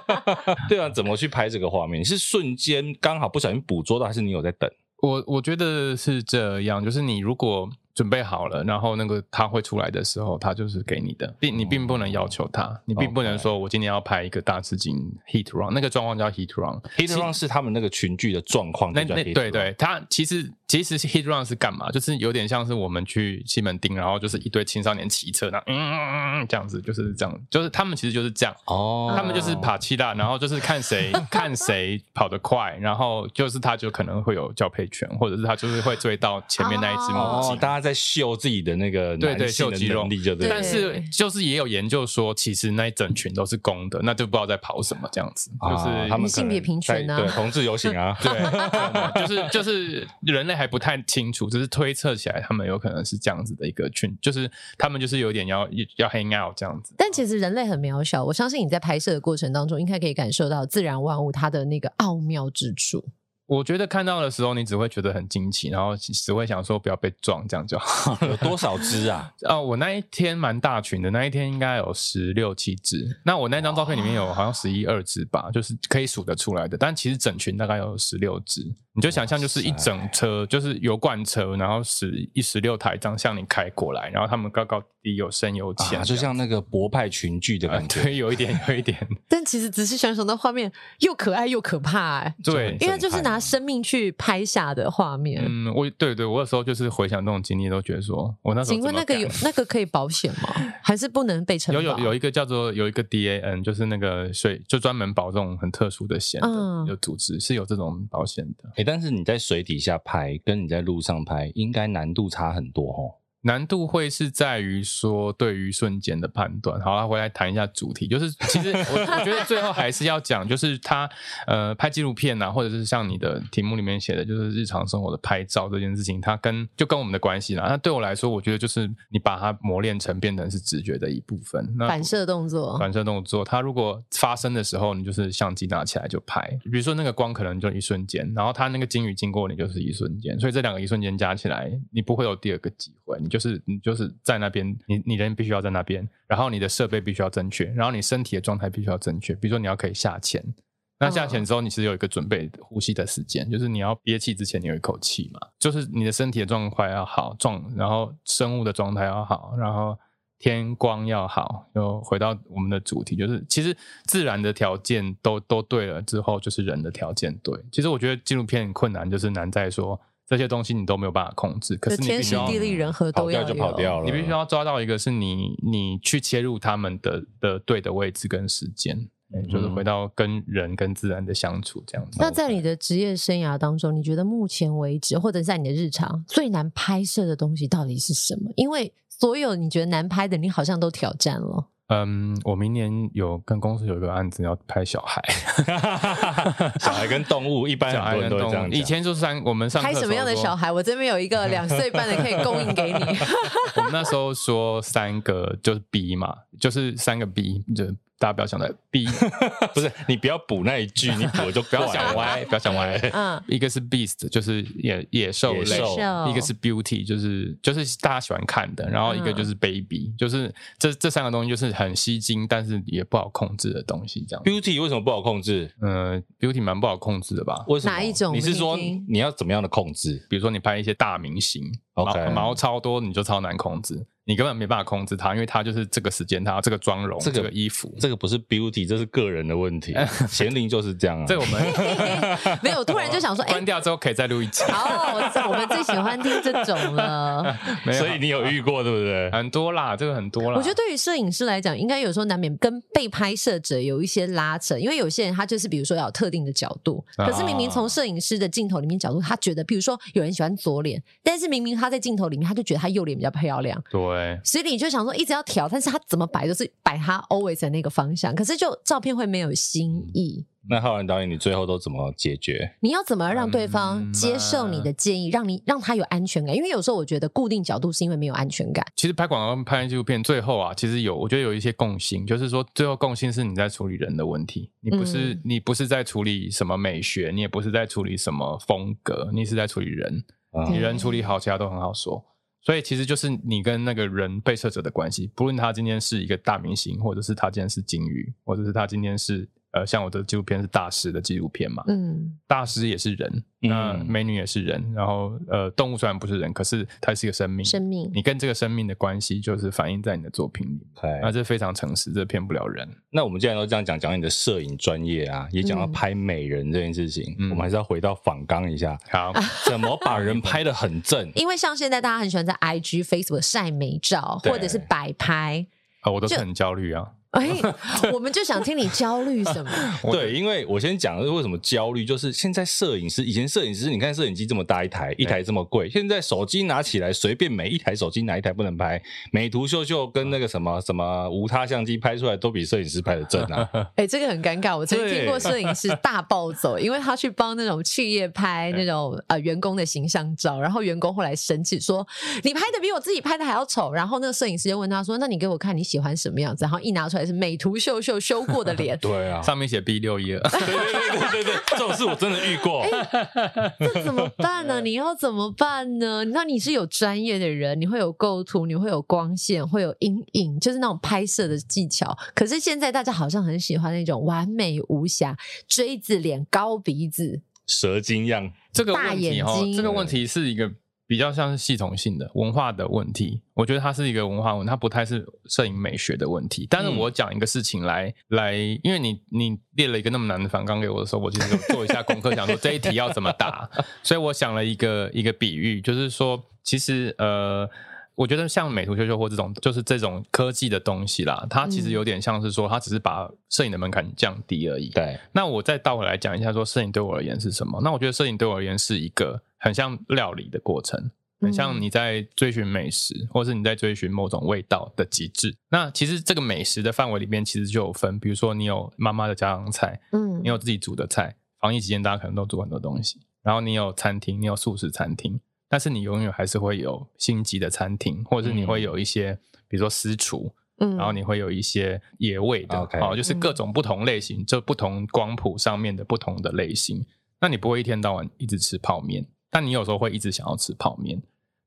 对啊，怎么去拍这个画面？你是瞬间刚好不小心捕捉到，还是你有在等？我我觉得是这样，就是你如果。准备好了，然后那个他会出来的时候，他就是给你的，并你并不能要求他，你并不能说我今天要拍一个大资金 heat run，那个状况叫 heat run，heat run 是他们那个群聚的状况。那那对对，他其实其实 heat run 是干嘛？就是有点像是我们去西门町，然后就是一堆青少年骑车，那嗯嗯嗯这样子，就是这样，就是他们其实就是这样哦，他们就是爬七大，然后就是看谁 看谁跑得快，然后就是他就可能会有交配权，或者是他就是会追到前面那一只母鸡，大家。在秀自己的那个对对秀肌肉，但是就是也有研究说，其实那一整群都是公的，那就不知道在跑什么这样子，就是他们性别平权啊，对同志游行啊，对，就是就是人类还不太清楚，只是推测起来，他们有可能是这样子的一个群，就是他们就是有点要要 hang out 这样子。但其实人类很渺小，我相信你在拍摄的过程当中，应该可以感受到自然万物它的那个奥妙之处。我觉得看到的时候，你只会觉得很惊奇，然后只会想说不要被撞，这样就好。有多少只啊？哦，我那一天蛮大群的，那一天应该有十六七只。那我那张照片里面有好像十一二只吧，就是可以数得出来的。但其实整群大概有十六只。你就想象就是一整车，就是油罐车，然后十一十六台这样向你开过来，然后他们高高低低有深有浅，就像那个博派群聚的感觉，对，有一点，有一点。但其实仔细想想，那画面又可爱又可怕，哎，对，因为就是拿生命去拍下的画面。嗯，我对对，我有时候就是回想那种经历，都觉得说我那时候。请问那个有那个可以保险吗？还是不能被承保？有有有一个叫做有一个 DAN，就是那个水就专门保这种很特殊的险的，有组织是有这种保险的。哎，但是你在水。底下拍跟你在路上拍应该难度差很多哦。难度会是在于说对于瞬间的判断。好了，回来谈一下主题，就是其实我我觉得最后还是要讲，就是他呃拍纪录片啊，或者是像你的题目里面写的，就是日常生活的拍照这件事情，它跟就跟我们的关系啦。那对我来说，我觉得就是你把它磨练成变成是直觉的一部分。那反射动作，反射动作，它如果发生的时候，你就是相机拿起来就拍。比如说那个光可能就一瞬间，然后它那个鲸鱼经过你就是一瞬间，所以这两个一瞬间加起来，你不会有第二个机会，你就。是你就是在那边，你你人必须要在那边，然后你的设备必须要正确，然后你身体的状态必须要正确。比如说你要可以下潜，那下潜之后你其实有一个准备呼吸的时间，就是你要憋气之前你有一口气嘛，就是你的身体的状况要好，状然后生物的状态要好，然后天光要好。又回到我们的主题，就是其实自然的条件都都对了之后，就是人的条件对。其实我觉得纪录片很困难，就是难在说。这些东西你都没有办法控制，可是你必须要天时地利人和都要跑掉就跑掉了。你必须要抓到一个是你你去切入他们的的对的位置跟时间，嗯，就是回到跟人跟自然的相处这样子。那在你的职业生涯当中，你觉得目前为止或者在你的日常最难拍摄的东西到底是什么？因为所有你觉得难拍的，你好像都挑战了。嗯，我明年有跟公司有一个案子要拍小孩，小孩跟动物一般很多人都这样。以前就是三，我们上拍什么样的小孩？我这边有一个 两岁半的可以供应给你。我们那时候说三个就是 B 嘛，就是三个 B 就大家不要想的 B，不是你不要补那一句，你补就 不要想歪，不要想歪。嗯，一个是 Beast，就是野野兽类；一个是 Beauty，就是就是大家喜欢看的。然后一个就是 Baby，就是这这三个东西就是很吸睛，但是也不好控制的东西。这样 Beauty 为什么不好控制？嗯，Beauty 蛮不好控制的吧？为什么？哪一种？你是说你要怎么样的控制？比如说你拍一些大明星，OK，毛超多，你就超难控制。你根本没办法控制他，因为他就是这个时间，他这个妆容、这个衣服，这个不是 beauty，这是个人的问题。贤龄就是这样啊。这我们 没有，突然就想说，关掉之后可以再录一集。好，我们最喜欢听这种了。所以你有遇过对不对？很多啦，这个很多啦。我觉得对于摄影师来讲，应该有时候难免跟被拍摄者有一些拉扯，因为有些人他就是比如说要有特定的角度，可是明明从摄影师的镜头里面角度，他觉得，比如说有人喜欢左脸，但是明明他在镜头里面他就觉得他右脸比较漂亮。对，所以你就想。想说一直要调，但是他怎么摆都是摆他 always 的那个方向，可是就照片会没有新意。那浩然导演，你最后都怎么解决？你要怎么让对方接受你的建议，让你让他有安全感？因为有时候我觉得固定角度是因为没有安全感。其实拍广告跟拍纪录片，最后啊，其实有我觉得有一些共性，就是说最后共性是你在处理人的问题，你不是、嗯、你不是在处理什么美学，你也不是在处理什么风格，你是在处理人。嗯、你人处理好，其他都很好说。所以其实就是你跟那个人被测者的关系，不论他今天是一个大明星，或者是他今天是金鱼，或者是他今天是。呃，像我的纪录片是大师的纪录片嘛，嗯，大师也是人，那美女也是人，然后呃，动物虽然不是人，可是它是一个生命，生命，你跟这个生命的关系就是反映在你的作品里，对，那这非常诚实，这骗不了人。那我们既然都这样讲，讲你的摄影专业啊，也讲到拍美人这件事情，嗯，我们还是要回到访纲一下，好，怎么把人拍得很正？因为像现在大家很喜欢在 IG、Facebook 晒美照，或者是摆拍，啊，我都是很焦虑啊。哎，我们就想听你焦虑什么？对，因为我先讲的是为什么焦虑，就是现在摄影师，以前摄影师，你看摄影机这么大一台，一台这么贵，现在手机拿起来随便每一台手机哪一台不能拍，美图秀秀跟那个什么什么无他相机拍出来都比摄影师拍的正啊！哎，这个很尴尬，我曾经听过摄影师大暴走，因为他去帮那种企业拍那种呃员工的形象照，然后员工后来生气说：“你拍的比我自己拍的还要丑。”然后那个摄影师就问他说：“那你给我看你喜欢什么样子？”然后一拿出来。是美图秀秀修过的脸，对啊，上面写 B 六一二，对对对对对对，这种事我真的遇过。欸，这怎么办呢？你要怎么办呢？那你是有专业的人，你会有构图，你会有光线，会有阴影，就是那种拍摄的技巧。可是现在大家好像很喜欢那种完美无瑕、锥子脸、高鼻子、蛇精样这个问题哈，这个问题是一个。比较像是系统性的文化的问题，我觉得它是一个文化问题，它不太是摄影美学的问题。但是我讲一个事情来、嗯、来，因为你你列了一个那么难的反纲给我的时候，我其实就做一下功课，想说这一题要怎么答，所以我想了一个一个比喻，就是说，其实呃，我觉得像美图秀秀或这种，就是这种科技的东西啦，它其实有点像是说，它只是把摄影的门槛降低而已。对，那我再倒回来讲一下，说摄影对我而言是什么？那我觉得摄影对我而言是一个。很像料理的过程，很像你在追寻美食，嗯、或是你在追寻某种味道的极致。那其实这个美食的范围里面，其实就有分，比如说你有妈妈的家常菜，嗯，你有自己煮的菜。防疫期间，大家可能都煮很多东西。然后你有餐厅，你有素食餐厅，但是你永远还是会有星级的餐厅，或者是你会有一些，嗯、比如说私厨，嗯，然后你会有一些野味的，哦、就是各种不同类型，就不同光谱上面的不同的类型。那你不会一天到晚一直吃泡面。但你有时候会一直想要吃泡面，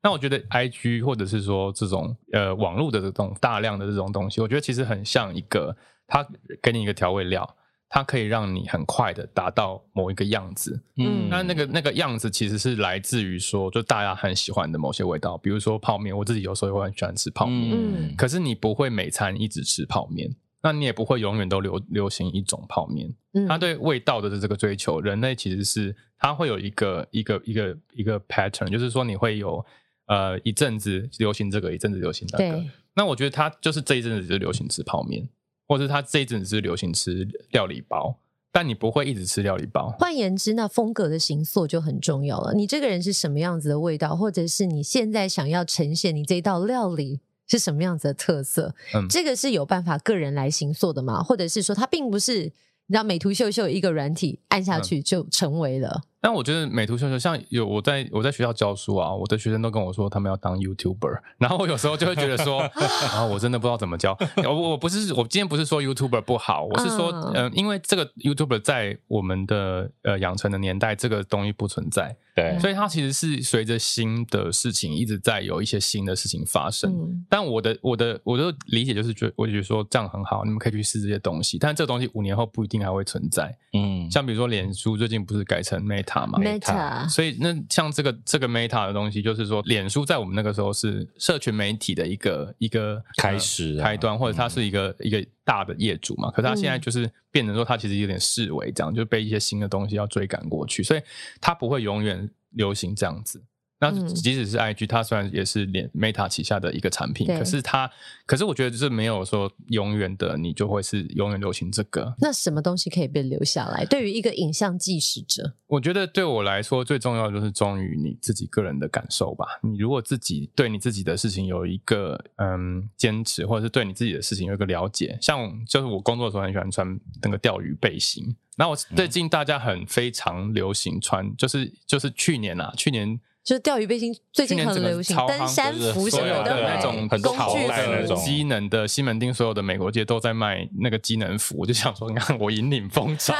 那我觉得 IG 或者是说这种呃网络的这种大量的这种东西，我觉得其实很像一个，它给你一个调味料，它可以让你很快的达到某一个样子。嗯，那那个那个样子其实是来自于说，就大家很喜欢的某些味道，比如说泡面，我自己有时候也会很喜欢吃泡面。嗯，可是你不会每餐一直吃泡面。那你也不会永远都流流行一种泡面。嗯，它对味道的这个追求，人类其实是它会有一个一个一个一个 pattern，就是说你会有呃一阵子流行这个，一阵子流行那个。那我觉得它就是这一阵子就流行吃泡面，或者是它这一阵子是流行吃料理包，但你不会一直吃料理包。换言之，那风格的形塑就很重要了。你这个人是什么样子的味道，或者是你现在想要呈现你这一道料理。是什么样子的特色？嗯，这个是有办法个人来行做的吗？或者是说，它并不是你知道美图秀秀一个软体按下去就成为了？但我觉得美图秀秀像有我在我在学校教书啊，我的学生都跟我说他们要当 YouTuber，然后我有时候就会觉得说，啊，我真的不知道怎么教。我我不是我今天不是说 YouTuber 不好，我是说，嗯、呃，因为这个 YouTuber 在我们的呃养成的年代，这个东西不存在，对，所以它其实是随着新的事情一直在有一些新的事情发生。嗯、但我的我的我的理解就是觉，我就觉得说这样很好，你们可以去试这些东西，但这个东西五年后不一定还会存在。嗯，像比如说脸书最近不是改成 Meta。塔嘛，Meta，所以那像这个这个 Meta 的东西，就是说，脸书在我们那个时候是社群媒体的一个一个开始、啊、开端，或者它是一个、嗯、一个大的业主嘛。可是它现在就是变成说，它其实有点视为，这样就被一些新的东西要追赶过去，所以它不会永远流行这样子。那即使是 IG，它虽然也是连 Meta 旗下的一个产品，可是它，可是我觉得就是没有说永远的，你就会是永远流行这个。那什么东西可以被留下来？对于一个影像纪实者，我觉得对我来说最重要的就是忠于你自己个人的感受吧。你如果自己对你自己的事情有一个嗯坚持，或者是对你自己的事情有一个了解，像就是我工作的时候很喜欢穿那个钓鱼背心。那我最近大家很非常流行穿，就是就是去年啊，去年。就是钓鱼背心最近很流行，登山服什么的那种工具的机能的西门町，所有的美国街都在卖那个机能服。我就想说，你看我引领风潮，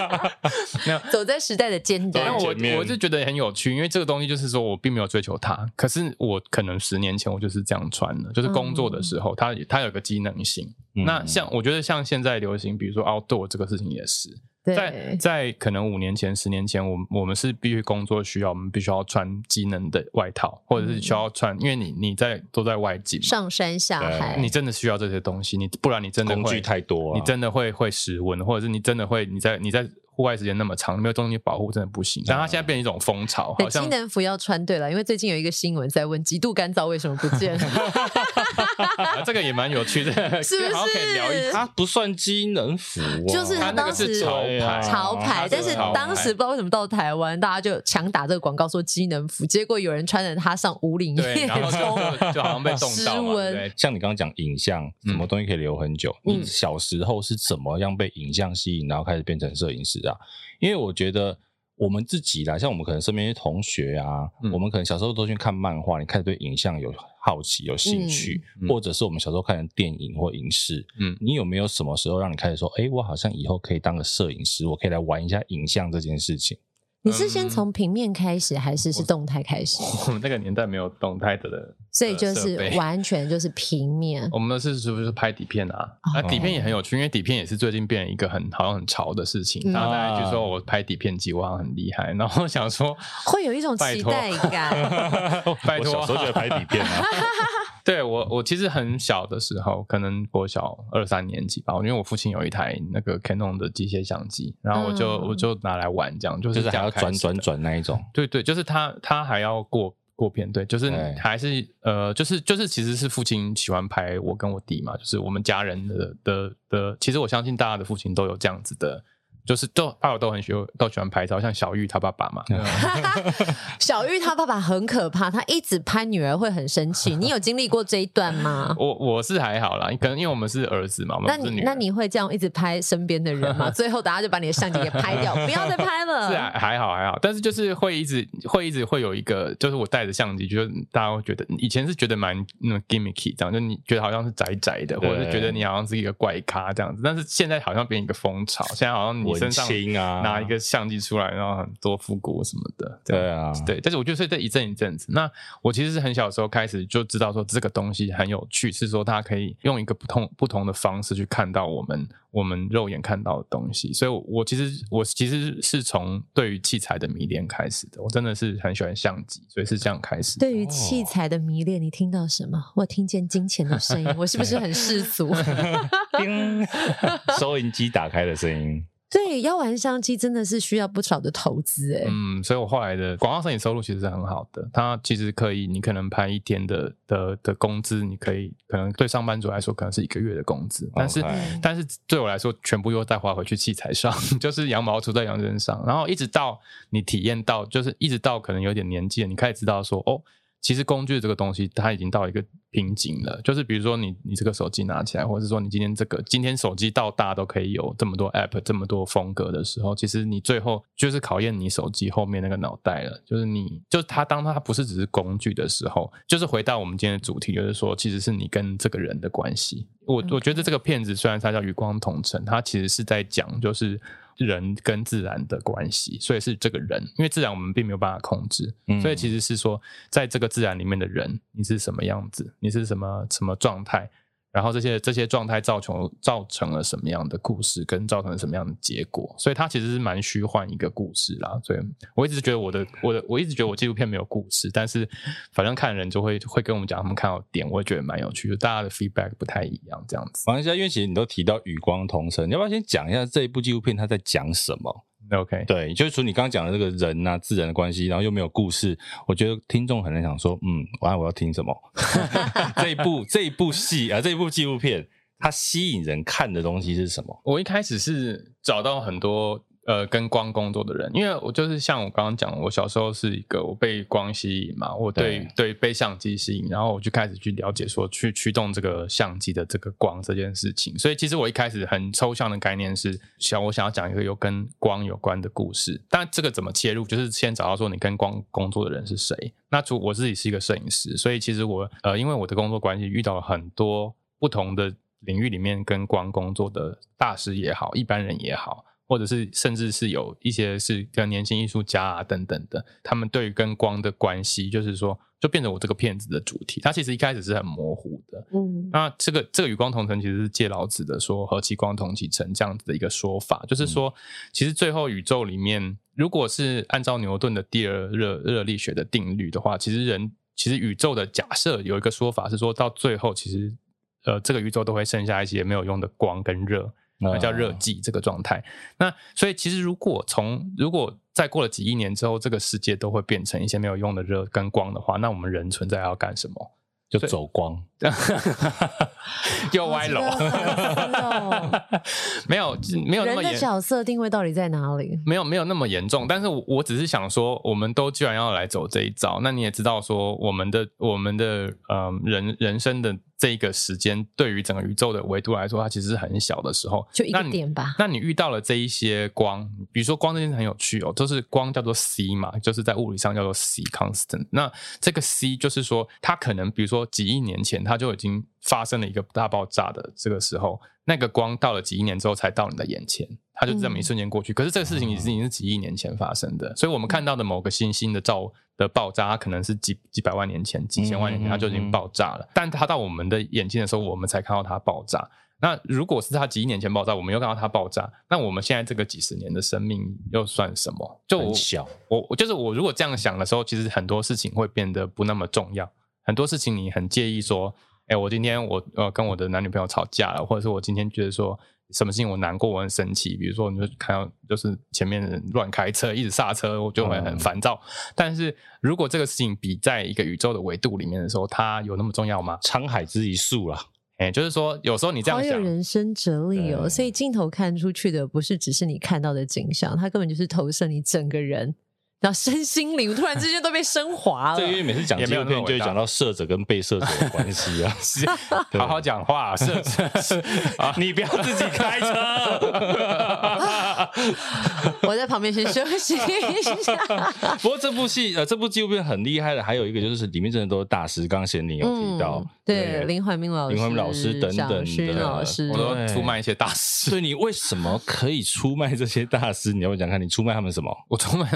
走在时代的尖端。我我就觉得很有趣，因为这个东西就是说我并没有追求它，可是我可能十年前我就是这样穿的，就是工作的时候，它它有个机能性。那像我觉得像现在流行，比如说 outdoor 这个事情也是。在在可能五年前、十年前，我我们是必须工作需要，我们必须要穿机能的外套，或者是需要穿，嗯、因为你你在都在外景，上山下海，你真的需要这些东西，你不然你真的会工具太多，你真的会会失温，或者是你真的会你在你在。户外时间那么长，没有东西保护真的不行。但它现在变成一种风潮，好像机能服要穿对了，因为最近有一个新闻在问极度干燥为什么不见。这个也蛮有趣的，是不是？可以聊一，它不算机能服，就是它当时潮牌，潮牌。但是当时不知道为什么到台湾，大家就强打这个广告说机能服，结果有人穿着它上五岭夜冲，就好像被冻到嘛。像你刚刚讲影像，什么东西可以留很久？你小时候是怎么样被影像吸引，然后开始变成摄影师？因为我觉得我们自己啦，像我们可能身边的同学啊，嗯、我们可能小时候都去看漫画，你开始对影像有好奇、有兴趣，嗯、或者是我们小时候看的电影或影视，嗯，你有没有什么时候让你开始说，哎，我好像以后可以当个摄影师，我可以来玩一下影像这件事情？你是先从平面开始，还是是动态开始？我们那个年代没有动态的，所以就是完全就是平面。我们的是是不是拍底片啊？啊，底片也很有趣，因为底片也是最近变成一个很好像很潮的事情。然后大家就说我拍底片机，我好像很厉害。然后想说 会有一种期待感。拜托，小时候觉得拍底片啊。对我，我其实很小的时候，可能我小二三年级吧，因为我父亲有一台那个 Canon 的机械相机，然后我就、嗯、我就拿来玩，这样就是这样还要转转转那一种。对对，就是他他还要过过片，对，就是还是对呃，就是就是其实是父亲喜欢拍我跟我弟嘛，就是我们家人的的的，其实我相信大家的父亲都有这样子的。就是都爸爸都很喜欢都喜欢拍照，像小玉他爸爸嘛。小玉他爸爸很可怕，他一直拍女儿会很生气。你有经历过这一段吗？我我是还好啦，可能因为我们是儿子嘛，我们不是女。那你那你会这样一直拍身边的人吗？最后大家就把你的相机给拍掉，不要再拍了。是啊还好还好，但是就是会一直会一直会有一个，就是我带着相机，就是大家会觉得以前是觉得蛮那种 gimmicky 这样，就你觉得好像是宅宅的，或者是觉得你好像是一个怪咖这样子。但是现在好像变一个风潮，现在好像你。身上拿一个相机出来，然后很多复古什么的，对啊，对。但是我觉得是这一阵一阵子。那我其实是很小的时候开始就知道说这个东西很有趣，是说它可以用一个不同不同的方式去看到我们我们肉眼看到的东西。所以我，我其实我其实是从对于器材的迷恋开始的。我真的是很喜欢相机，所以是这样开始。对于器材的迷恋，你听到什么？我听见金钱的声音，我是不是很世俗？收音机打开的声音。对，要玩相机真的是需要不少的投资哎。嗯，所以我后来的广告摄影收入其实是很好的。它其实可以，你可能拍一天的的的工资，你可以可能对上班族来说可能是一个月的工资，但是.但是对我来说，全部又再花回去器材上，就是羊毛出在羊身上。然后一直到你体验到，就是一直到可能有点年纪了，你开始知道说哦。其实工具这个东西，它已经到一个瓶颈了。就是比如说你你这个手机拿起来，或者是说你今天这个今天手机到大都可以有这么多 app，这么多风格的时候，其实你最后就是考验你手机后面那个脑袋了。就是你就是它当它不是只是工具的时候，就是回到我们今天的主题，就是说其实是你跟这个人的关系。我我觉得这个片子虽然它叫《余光同尘》，它其实是在讲就是。人跟自然的关系，所以是这个人，因为自然我们并没有办法控制，嗯、所以其实是说，在这个自然里面的人，你是什么样子，你是什么什么状态。然后这些这些状态造成造成了什么样的故事，跟造成了什么样的结果？所以它其实是蛮虚幻一个故事啦。所以我一直觉得我的我的我一直觉得我纪录片没有故事，但是反正看人就会会跟我们讲他们看到点，我也觉得蛮有趣的。大家的 feedback 不太一样，这样子。王一下，因为其实你都提到与光同尘，你要不要先讲一下这一部纪录片它在讲什么？OK，对，就是从你刚刚讲的这个人呐、自然的关系，然后又没有故事，我觉得听众可能想说，嗯，完，我要听什么？这一部这一部戏啊，这一部纪录片，它吸引人看的东西是什么？我一开始是找到很多。呃，跟光工作的人，因为我就是像我刚刚讲，我小时候是一个我被光吸引嘛，我对对，对被相机吸引，然后我就开始去了解说，去驱动这个相机的这个光这件事情。所以其实我一开始很抽象的概念是，想我想要讲一个有跟光有关的故事。但这个怎么切入，就是先找到说你跟光工作的人是谁。那主我自己是一个摄影师，所以其实我呃，因为我的工作关系，遇到了很多不同的领域里面跟光工作的大师也好，一般人也好。或者是甚至是有一些是跟年轻艺术家啊等等的，他们对于跟光的关系，就是说，就变成我这个片子的主题。它其实一开始是很模糊的，嗯，那这个这个与光同尘其实是借老子的说“和其光同其尘”这样子的一个说法，就是说，其实最后宇宙里面，如果是按照牛顿的第二热热力学的定律的话，其实人其实宇宙的假设有一个说法是说到最后，其实呃这个宇宙都会剩下一些没有用的光跟热。那叫热寂这个状态。那所以其实如果从如果再过了几亿年之后，这个世界都会变成一些没有用的热跟光的话，那我们人存在要干什么？就走光，又歪楼。没有没有那么严，人的角色定位到底在哪里？没有没有那么严重，但是我我只是想说，我们都居然要来走这一招，那你也知道说，我们的我们的呃人人生的。这一个时间对于整个宇宙的维度来说，它其实是很小的时候，就一个点吧。那你，那你遇到了这一些光，比如说光这件事很有趣哦，就是光叫做 c 嘛，就是在物理上叫做 c constant。那这个 c 就是说，它可能比如说几亿年前，它就已经发生了一个大爆炸的这个时候，那个光到了几亿年之后才到你的眼前，它就这么一瞬间过去。嗯、可是这个事情已经是几亿年前发生的，所以我们看到的某个星星的照。的爆炸，它可能是几几百万年前、几千万年前，它就已经爆炸了。嗯嗯嗯，但它到我们的眼睛的时候，我们才看到它爆炸。那如果是它几亿年前爆炸，我们又看到它爆炸，那我们现在这个几十年的生命又算什么？就我小，我就是我。如果这样想的时候，其实很多事情会变得不那么重要。很多事情你很介意说，哎、欸，我今天我呃跟我的男女朋友吵架了，或者是我今天觉得说。什么事情我难过，我很生气。比如说，你就看到就是前面的人乱开车，一直刹车，我就会很烦躁。嗯、但是如果这个事情比在一个宇宙的维度里面的时候，它有那么重要吗？沧海之一粟啦。哎、欸，就是说，有时候你这样想，好有人生哲理哦。所以镜头看出去的不是只是你看到的景象，它根本就是投射你整个人。然后身心灵突然之间都被升华了。对，因为每次讲纪录片就会讲到摄者跟被摄者的关系啊。是，好好讲话，摄者。你不要自己开车。我在旁边先休息一下。不过这部戏呃，这部纪录片很厉害的，还有一个就是里面真的都是大师。刚刚贤宁有提到，对林怀民老师、林怀民老师等等的老师，我都出卖一些大师。所以你为什么可以出卖这些大师？你要不要讲看你出卖他们什么？我出卖。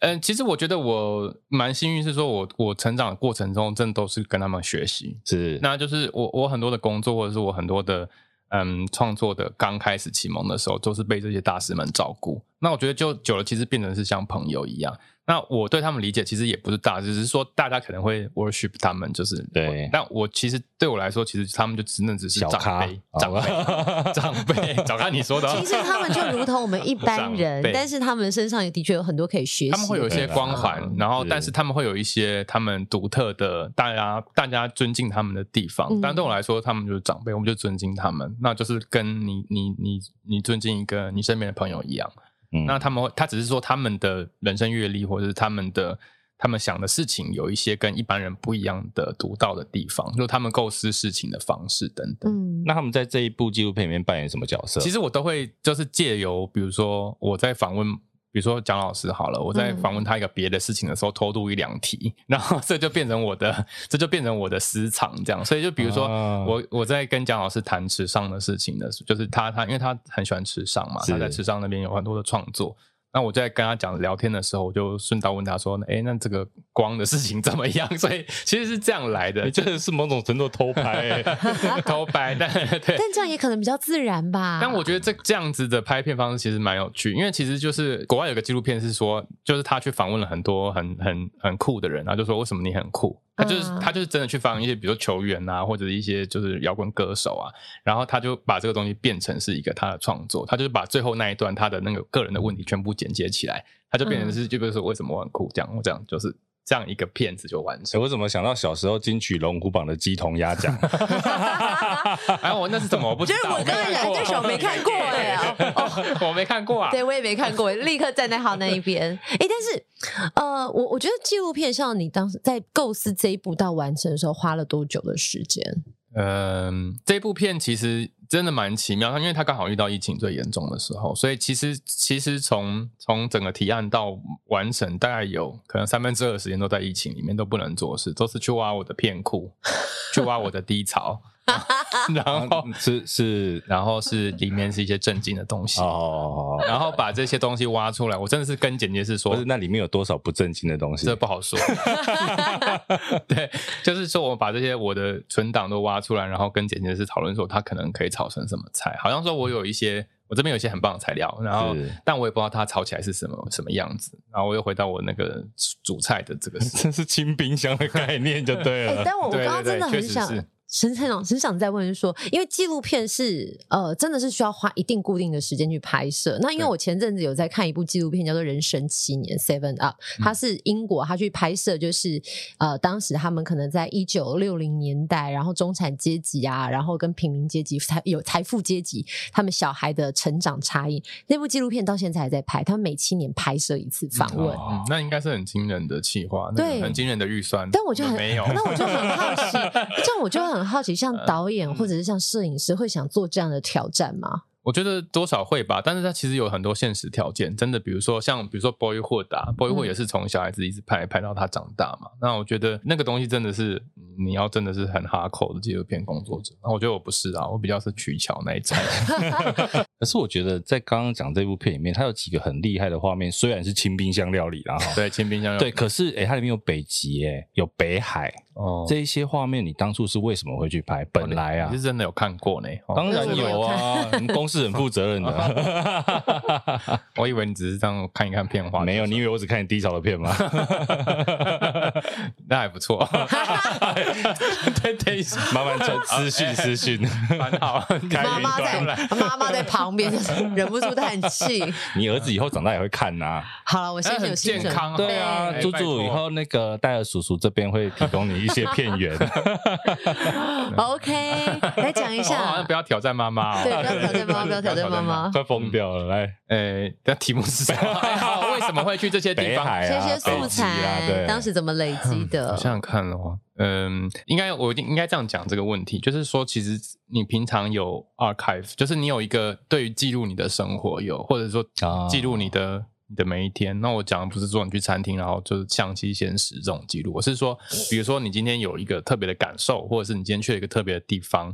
嗯，其实我觉得我蛮幸运，是说我我成长的过程中，真的都是跟他们学习。是，那就是我我很多的工作，或者是我很多的嗯创作的刚开始启蒙的时候，都是被这些大师们照顾。那我觉得就久了，其实变成是像朋友一样。那我对他们理解其实也不是大，只是说大家可能会 worship 他们，就是对。那我其实对我来说，其实他们就只能只是长辈，长辈，长辈。早看 你说的，其实他们就如同我们一般人，但是他们身上也的确有很多可以学习。他们会有一些光环，然后但是他们会有一些他们独特的，大家大家尊敬他们的地方。但对我来说，他们就是长辈，我们就尊敬他们，那就是跟你你你你尊敬一个你身边的朋友一样。嗯，那他们会，他只是说他们的人生阅历，或者是他们的他们想的事情有一些跟一般人不一样的独到的地方，就是他们构思事情的方式等等。嗯，那他们在这一部纪录片里面扮演什么角色？其实我都会就是借由，比如说我在访问。比如说蒋老师好了，我在访问他一个别的事情的时候，偷渡一两题，然后这就变成我的，这就变成我的私藏这样。所以就比如说我我在跟蒋老师谈池上的事情的时候，就是他他因为他很喜欢池上嘛，他在池上那边有很多的创作。那我在跟他讲聊天的时候，我就顺道问他说：“哎，那这个光的事情怎么样？” 所以其实是这样来的，这是某种程度偷拍，偷拍，但 对，但这样也可能比较自然吧。但我觉得这这样子的拍片方式其实蛮有趣，因为其实就是国外有个纪录片是说，就是他去访问了很多很很很酷的人，然后就说为什么你很酷。他就是他就是真的去访一些，比如说球员啊，或者一些就是摇滚歌手啊，然后他就把这个东西变成是一个他的创作，他就是把最后那一段他的那个个人的问题全部剪接起来，他就变成是，就比如说为什么我很酷这样，我这样就是。这样一个片子就完成。欸、我怎么想到小时候金曲龙虎榜的鸡同鸭讲？哎，我那是怎么？我不知道。就是我刚才两只手没看过哎、欸，哦，我没看过啊。对，我也没看过，立刻站在他那一边。哎、欸，但是呃，我我觉得纪录片像你当时在构思这一部到完成的时候，花了多久的时间？嗯，这部片其实真的蛮奇妙，因为它刚好遇到疫情最严重的时候，所以其实其实从从整个提案到完成，大概有可能三分之二的时间都在疫情里面，都不能做事，都是去挖我的片库，去挖我的低潮。然后是是，然后是里面是一些正经的东西哦，然后把这些东西挖出来。我真的是跟剪接师说，不是那里面有多少不正经的东西？这不好说。对，就是说我把这些我的存档都挖出来，然后跟剪接师讨论说，他可能可以炒成什么菜。好像说我有一些，我这边有一些很棒的材料，然后但我也不知道它炒起来是什么什么样子。然后我又回到我那个煮菜的这个，这是清冰箱的概念就对了。欸、但我我刚刚真的很想。沈灿总，只想再问说，因为纪录片是呃，真的是需要花一定固定的时间去拍摄。那因为我前阵子有在看一部纪录片，叫做《人生七年》（Seven Up），它是英国，他去拍摄就是呃，当时他们可能在一九六零年代，然后中产阶级啊，然后跟平民阶级财有财富阶级，他们小孩的成长差异。那部纪录片到现在还在拍，他们每七年拍摄一次访问。嗯，那应该是很惊人的企划，对，很惊人的预算。但我就很没有，那我就很好奇，这样我就很。很好奇，像导演或者是像摄影师会想做这样的挑战吗？我觉得多少会吧，但是它其实有很多现实条件，真的，比如说像比如说 Boyhood 啊，Boyhood 也是从小孩子一直拍拍到他长大嘛。那我觉得那个东西真的是你要真的是很 hardcore 的纪录片工作者。那我觉得我不是啊，我比较是取巧那一种。可是我觉得在刚刚讲这部片里面，它有几个很厉害的画面，虽然是清冰箱料理啦，对，清冰箱料理，对，可是哎，它里面有北极，哎，有北海。哦，这一些画面你当初是为什么会去拍？本来啊，你是真的有看过呢？当然有啊，我们公司很负责任的。我以为你只是这样看一看片花，没有，你以为我只看你低潮的片吗？那还不错。对对，慢慢传私讯私讯，蛮好。妈妈在，妈妈在旁边 忍不住叹气。你儿子以后长大也会看呐。好了，我现在有健康。对啊，猪猪以后那个戴尔叔叔这边会提供你一些片源，OK，来讲一下。哦、不要挑战妈妈，对，不要挑战妈妈，不要挑战妈妈，快疯掉了。来，呃，那题目是什么？好，为什么会去这些地方？海这些素材，啊、对，当时怎么累积的？我想想看哦，嗯，应该我应该这样讲这个问题，就是说，其实你平常有 archive，就是你有一个对于记录你的生活有，或者说记录你的。你的每一天，那我讲的不是说你去餐厅，然后就是相机现实这种记录，我是说，比如说你今天有一个特别的感受，或者是你今天去了一个特别的地方，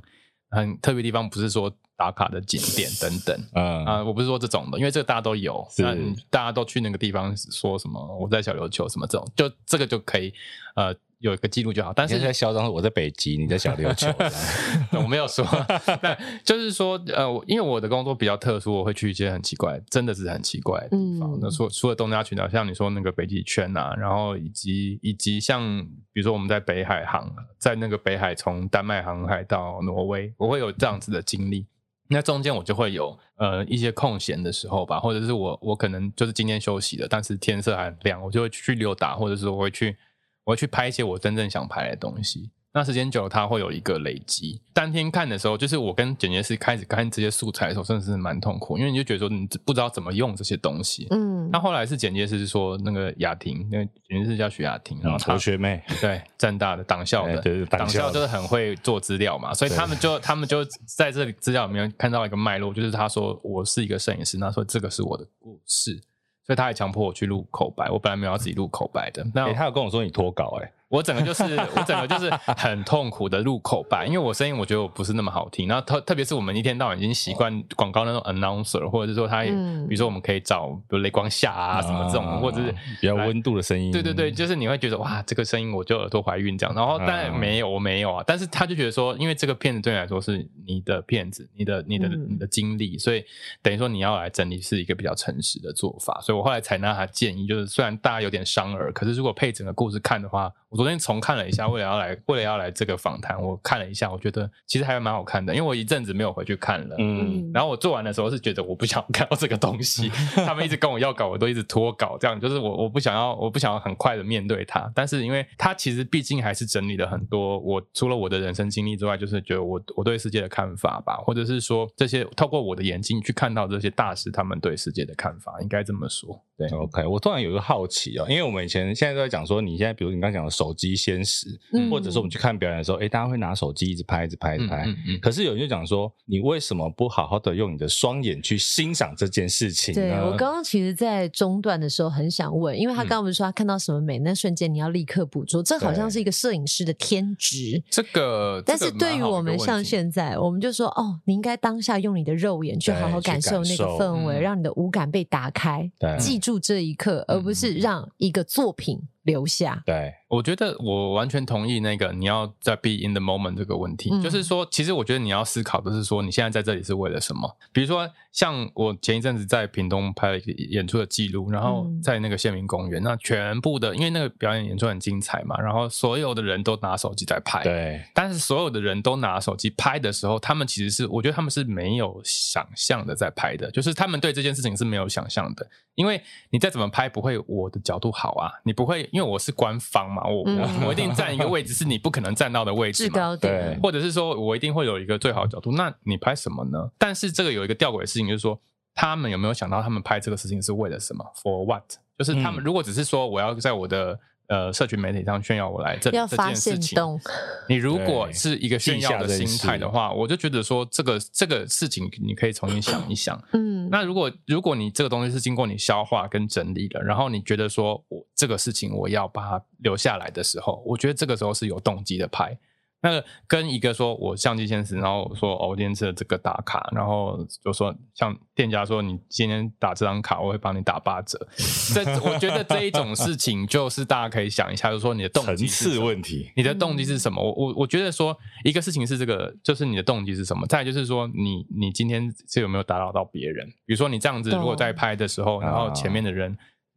很特别地方，不是说打卡的景点等等，嗯。啊，我不是说这种的，因为这个大家都有，那大家都去那个地方说什么我在小琉球什么这种，就这个就可以，呃。有一个记录就好，但是在嚣张，我在北极，你在小琉球，我没有说，但就是说，呃，因为我的工作比较特殊，我会去一些很奇怪，真的是很奇怪的地方。嗯、那除除了东南亚群岛，像你说那个北极圈啊，然后以及以及像比如说我们在北海航，在那个北海从丹麦航海到挪威，我会有这样子的经历。那中间我就会有呃一些空闲的时候吧，或者是我我可能就是今天休息了，但是天色还很亮，我就会去溜达，或者是我会去。我会去拍一些我真正想拍的东西。那时间久了，它会有一个累积。当天看的时候，就是我跟剪辑师开始看这些素材的时候，真的是蛮痛苦，因为你就觉得说你不知道怎么用这些东西。嗯，那后来是剪辑师说那个雅婷，那个剪辑师叫徐雅婷，然后同学妹，对，政大的党校的，党校就是很会做资料嘛，所以他们就他们就在这里资料里面看到一个脉络，就是他说我是一个摄影师，他说这个是我的故事，所以他还强迫我去录口白，我本来没有要自己录口白的，那、他有跟我说你脱稿哎、我整个就是，我整个就是很痛苦的入口吧，因为我声音我觉得我不是那么好听，然后特特别是我们一天到晚已经习惯广告那种 announcer，或者是说他，比如说我们可以找比如雷光夏啊什么这种，或者是比较温度的声音。对对对，就是你会觉得哇，这个声音我就耳朵怀孕这样，然后但没有我没有啊，但是他就觉得说，因为这个片子对你来说是你的片子，你的你的你的经历，所以等于说你要来整理是一个比较诚实的做法，所以我后来采纳他建议，就是虽然大家有点伤耳，可是如果配整个故事看的话。我昨天重看了一下，为了要来，为了要来这个访谈，我看了一下，我觉得其实还蛮好看的，因为我一阵子没有回去看了。嗯，然后我做完的时候是觉得我不想看到这个东西，他们一直跟我要稿，我都一直拖稿，这样就是我我不想要，我不想要很快的面对它。但是因为它其实毕竟还是整理了很多，我除了我的人生经历之外，就是觉得我我对世界的看法吧，或者是说这些透过我的眼睛去看到这些大师他们对世界的看法，应该这么说。对，OK，我突然有一个好奇哦，因为我们以前现在都在讲说，你现在比如你刚讲的手机先实，嗯、或者说我们去看表演的时候，哎，大家会拿手机一直拍，一直拍，一直拍。嗯嗯嗯、可是有人就讲说，你为什么不好好的用你的双眼去欣赏这件事情呢？对，我刚刚其实，在中段的时候很想问，因为他刚刚不是说他看到什么美，那瞬间你要立刻捕捉，这好像是一个摄影师的天职。这个，但是对于我们像现在，我们就说，哦，你应该当下用你的肉眼去好好感受那个氛围，让你的五感被打开，对记住这一刻。而不是让一个作品留下。对。我觉得我完全同意那个你要在 be in the moment 这个问题，嗯、就是说，其实我觉得你要思考的是说，你现在在这里是为了什么？比如说，像我前一阵子在屏东拍了一个演出的记录，然后在那个县民公园，那全部的因为那个表演演出很精彩嘛，然后所有的人都拿手机在拍，对。但是所有的人都拿手机拍的时候，他们其实是，我觉得他们是没有想象的在拍的，就是他们对这件事情是没有想象的，因为你再怎么拍不会我的角度好啊，你不会，因为我是官方嘛。我我一定站一个位置是你不可能站到的位置嘛，对，或者是说我一定会有一个最好的角度，那你拍什么呢？但是这个有一个吊诡的事情，就是说他们有没有想到他们拍这个事情是为了什么？For what？就是他们如果只是说我要在我的。呃，社群媒体上炫耀我来这要发这件事情，你如果是一个炫耀的心态的话，我就觉得说这个这个事情你可以重新想一想。嗯，那如果如果你这个东西是经过你消化跟整理的，然后你觉得说我这个事情我要把它留下来的时候，我觉得这个时候是有动机的拍。那个跟一个说，我相机先生，然后说哦，我今天吃了这个打卡，然后就说像店家说，你今天打这张卡，我会帮你打八折。这我觉得这一种事情，就是大家可以想一下，就是说你的动机次问题，你的动机是什么？我我我觉得说一个事情是这个，就是你的动机是什么？再就是说你你今天是有没有打扰到别人？比如说你这样子，如果在拍的时候，然后前面的人，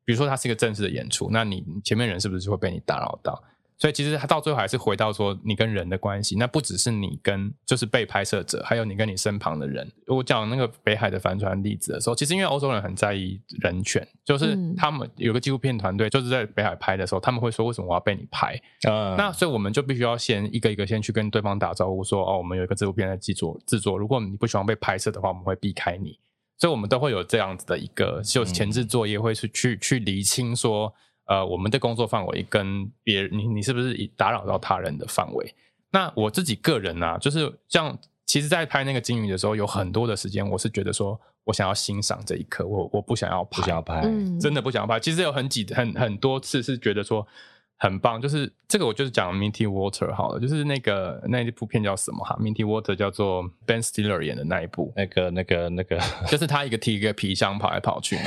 比如说他是一个正式的演出，那你前面人是不是就会被你打扰到？所以其实他到最后还是回到说你跟人的关系，那不只是你跟就是被拍摄者，还有你跟你身旁的人。我讲那个北海的帆船例子的时候，其实因为欧洲人很在意人权，就是他们有个纪录片团队就是在北海拍的时候，他们会说为什么我要被你拍？嗯，那所以我们就必须要先一个一个先去跟对方打招呼，说哦，我们有一个纪录片在制作制作，如果你不喜欢被拍摄的话，我们会避开你。所以我们都会有这样子的一个就前置作业，会去去去厘清说。呃，我们的工作范围跟别人，你你是不是打扰到他人的范围？那我自己个人啊，就是像，其实，在拍那个金鱼的时候，有很多的时间，我是觉得说我想要欣赏这一刻，我我不想要拍，不想要拍，真的不想要拍。其实有很几很很多次是觉得说。很棒，就是这个，我就是讲 Minty Water 好了，就是那个那一部片叫什么哈？Minty Water 叫做 Ben Stiller 演的那一部，那个那个那个，就是他一个提一个皮箱跑来跑去嘛。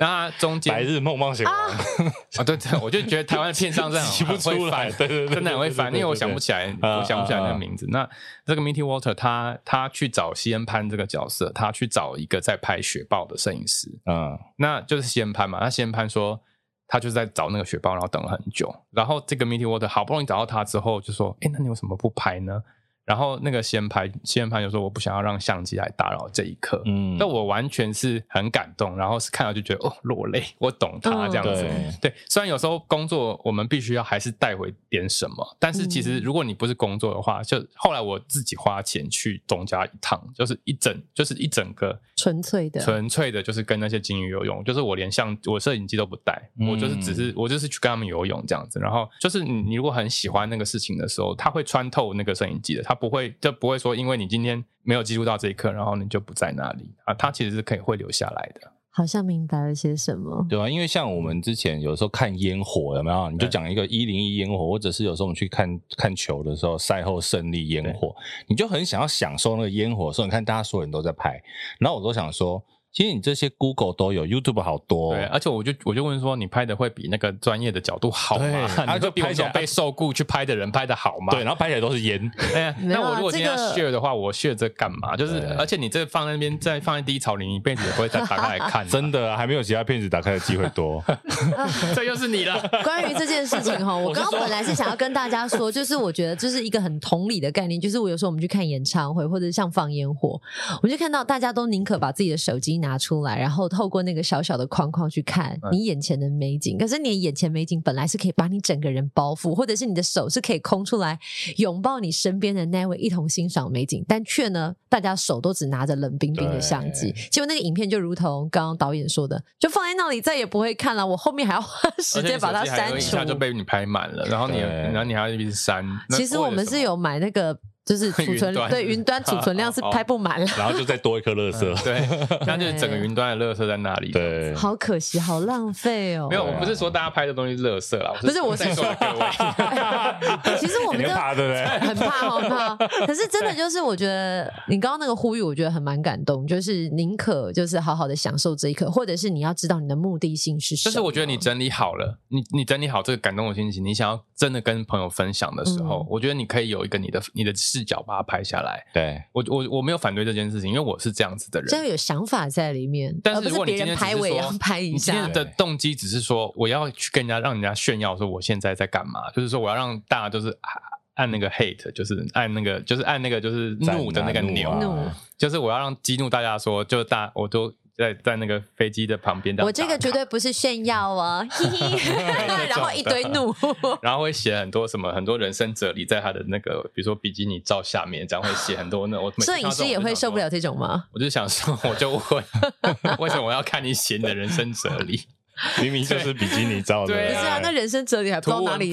那他中间白日梦冒险王啊，对对，我就觉得台湾的片商这样 很会翻，对对对，真的很会翻，因为我想不起来，我想不起来那个名字。那这个 Minty Water 他他去找西恩潘这个角色，他去找一个在拍雪豹的摄影师，嗯，那就是西恩潘嘛。那西恩潘说。他就是在找那个雪豹，然后等了很久。然后这个 Minty Water 好不容易找到他之后，就说：“哎，那你为什么不拍呢？”然后那个先拍先拍就说我不想要让相机来打扰这一刻，嗯，但我完全是很感动，然后是看到就觉得哦落泪，我懂他这样子，嗯、对，对。虽然有时候工作我们必须要还是带回点什么，但是其实如果你不是工作的话，就后来我自己花钱去东家一趟，就是一整就是一整个纯粹的纯粹的，就是跟那些金鱼游泳，就是我连相我摄影机都不带，嗯、我就是只是我就是去跟他们游泳这样子，然后就是你你如果很喜欢那个事情的时候，他会穿透那个摄影机的，他。不会，就不会说，因为你今天没有记录到这一刻，然后你就不在那里啊。他其实是可以会留下来的。好像明白了些什么，对吧？因为像我们之前有时候看烟火，有没有？你就讲一个一零一烟火，或者是有时候我们去看看球的时候，赛后胜利烟火，你就很想要享受那个烟火所以，你看大家所有人都在拍，然后我都想说。其实你这些 Google 都有，YouTube 好多、哦。对，而且我就我就问说，你拍的会比那个专业的角度好吗？他就比我这种被受雇去拍的人拍的好吗？对，然后拍起来都是烟。那我如果今天要 share 的话，我 share 这干嘛？就是，而且你这放在那边，再放在低潮里，你一辈子也不会再打开来看。真的、啊，还没有其他片子打开的机会多。这又是你了。关于这件事情哈，我刚刚本来是想要跟大家说，就是我觉得这是一个很同理的概念，就是我有时候我们去看演唱会，或者像放烟火，我就看到大家都宁可把自己的手机拿出来，然后。透过那个小小的框框去看你眼前的美景，可是你眼前美景本来是可以把你整个人包覆，或者是你的手是可以空出来拥抱你身边的那位一同欣赏美景，但却呢，大家手都只拿着冷冰冰的相机，结果那个影片就如同刚刚导演说的，就放在那里再也不会看了，我后面还要花时间把它删除，一下就被你拍满了，然后你然后你还要一直删。其实我们是有买那个。就是储存 对云端储存量是 拍不满了，然后就再多一颗垃圾，对，那就是整个云端的垃圾在那里，对，好可惜，好浪费哦。没有，我不是说大家拍的东西是垃圾啦，不是，我是说各位，其实我们很怕，对不对？很怕，很怕。可是真的就是，我觉得你刚刚那个呼吁，我觉得很蛮感动，就是宁可就是好好的享受这一刻，或者是你要知道你的目的性是什么。就是我觉得你整理好了，你你整理好这个感动的心情，你想要真的跟朋友分享的时候，我觉得你可以有一个你的你的。视角把它拍下来，对我我我没有反对这件事情，因为我是这样子的人，这样有想法在里面。但是如果你今天拍我也要拍一下，你今天的动机只是说我要去跟人家让人家炫耀说我现在在干嘛，就是说我要让大家就是按那个 hate，就是按那个就是按那个就是怒的那个钮，就是我要让激怒大家说，就大我都。在在那个飞机的旁边，我这个绝对不是炫耀哦，嘿嘿，然后一堆怒，然后会写很多什么很多人生哲理在他的那个，比如说比基尼照下面，这样会写很多那我摄影师也会受不了这种吗？我就想说，我就问，为什么我要看你写你的人生哲理？明明就是比基尼照的，对啊，那人生哲理还不知道哪里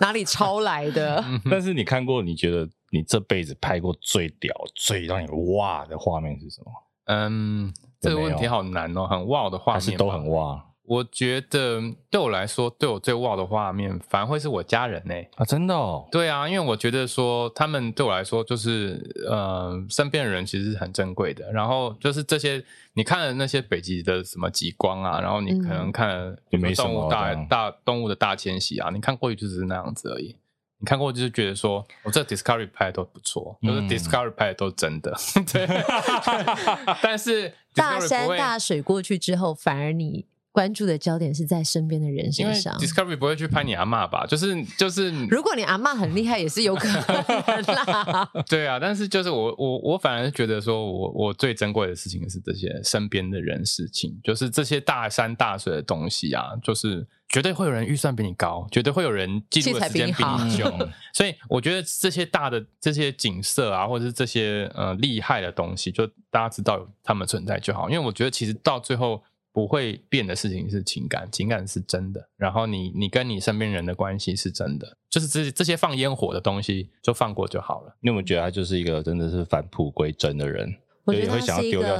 哪里抄来的。但是你看过，你觉得你这辈子拍过最屌、最让你哇的画面是什么？嗯。这个问题好难哦，很哇的画面，是都很哇。我觉得对我来说，对我最哇的画面，反而会是我家人呢。啊，真的哦。对啊，因为我觉得说他们对我来说，就是呃，身边的人其实是很珍贵的。然后就是这些，你看了那些北极的什么极光啊，然后你可能看了动物大大动物的大迁徙啊，你看过去就只是那样子而已。你看过就是觉得说，我这 Discovery 拍的都不错，就是 Discovery 拍的都真的。嗯、对，但是大山大水过去之后，反而你关注的焦点是在身边的人身上。Discovery 不会去拍你阿嬷吧？就是就是，如果你阿嬷很厉害，也是有可能啦。对啊，但是就是我我我反而觉得说我我最珍贵的事情是这些身边的人事情，就是这些大山大水的东西啊，就是。绝对会有人预算比你高，绝对会有人记录的时间比你 久，所以我觉得这些大的这些景色啊，或者是这些呃厉害的东西，就大家知道有他们存在就好。因为我觉得其实到最后不会变的事情是情感，情感是真的。然后你你跟你身边人的关系是真的，就是这这些放烟火的东西就放过就好了。你有没有觉得他就是一个真的是返璞归真的人？我觉得他是一个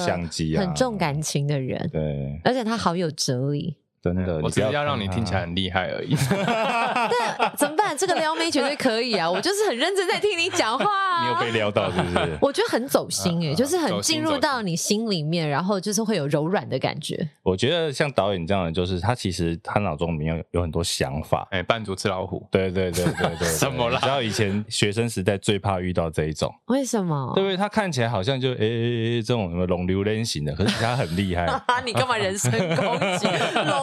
很重感情的人，对，而且他好有哲理。真的，我只是要让你听起来很厉害而已。但怎么办？这个撩妹绝对可以啊！我就是很认真在听你讲话啊。你有被撩到是不是？我觉得很走心诶，就是很进入到你心里面，然后就是会有柔软的感觉。我觉得像导演这样的，就是他其实他脑中里面有有很多想法。哎，扮猪吃老虎。对对对对对。什么啦？然后以前学生时代最怕遇到这一种。为什么？对不对？他看起来好像就哎哎这种什么龙流人型的，可是他很厉害。你干嘛人身攻击？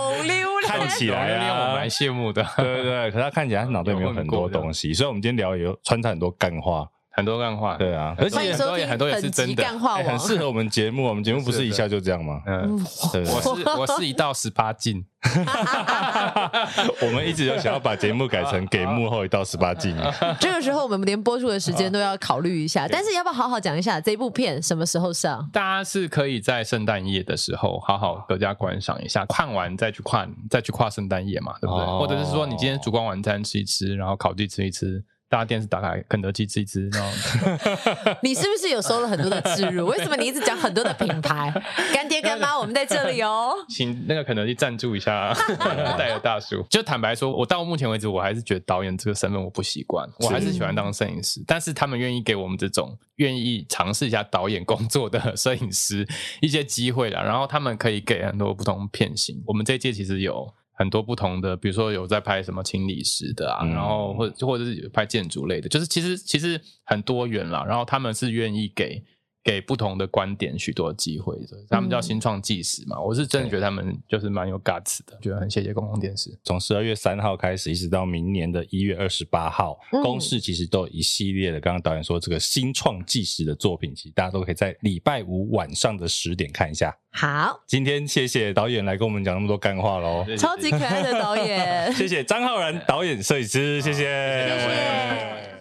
龙溜人。起来啊！我蛮羡慕的，对对对。可是他看起来他脑袋里面有很多东西，所以我们今天聊也有穿插很多干话，很多干话，对啊，而且很多也很多也是真的，干话很适合我们节目。我们节目不是一下就这样吗？嗯，我是我是一到十八禁。我们一直有想要把节目改成给幕后一到十八禁。这个时候我们连播出的时间都要考虑一下。但是要不要好好讲一下这部片什么时候上？大家是可以在圣诞夜的时候好好阖家观赏一下，看完再去跨再去跨圣诞夜嘛，对不对？或者是说你今天烛光晚餐吃一吃，然后烤鸡吃一吃。大家电视打开，肯德基吃一吃，然 后你是不是有收了很多的置入？为什么你一直讲很多的品牌？干爹干妈，我们在这里哦，请那个肯德基赞助一下，戴尔大叔。就坦白说，我到目前为止，我还是觉得导演这个身份我不习惯，我还是喜欢当摄影师。但是他们愿意给我们这种愿意尝试一下导演工作的摄影师一些机会啦，然后他们可以给很多不同片型。我们这一届其实有。很多不同的，比如说有在拍什么清理师的啊，嗯、然后或者或者是拍建筑类的，就是其实其实很多元啦。然后他们是愿意给。给不同的观点许多机会的，他们叫新创纪实嘛。嗯、我是真的觉得他们就是蛮有 guts 的，觉得很谢谢公共电视。从十二月三号开始，一直到明年的一月二十八号，嗯、公视其实都有一系列的。刚刚导演说这个新创纪实的作品，其实大家都可以在礼拜五晚上的十点看一下。好，今天谢谢导演来跟我们讲那么多干话喽，超级可爱的导演，谢谢张浩然导演、摄影师。谢谢谢谢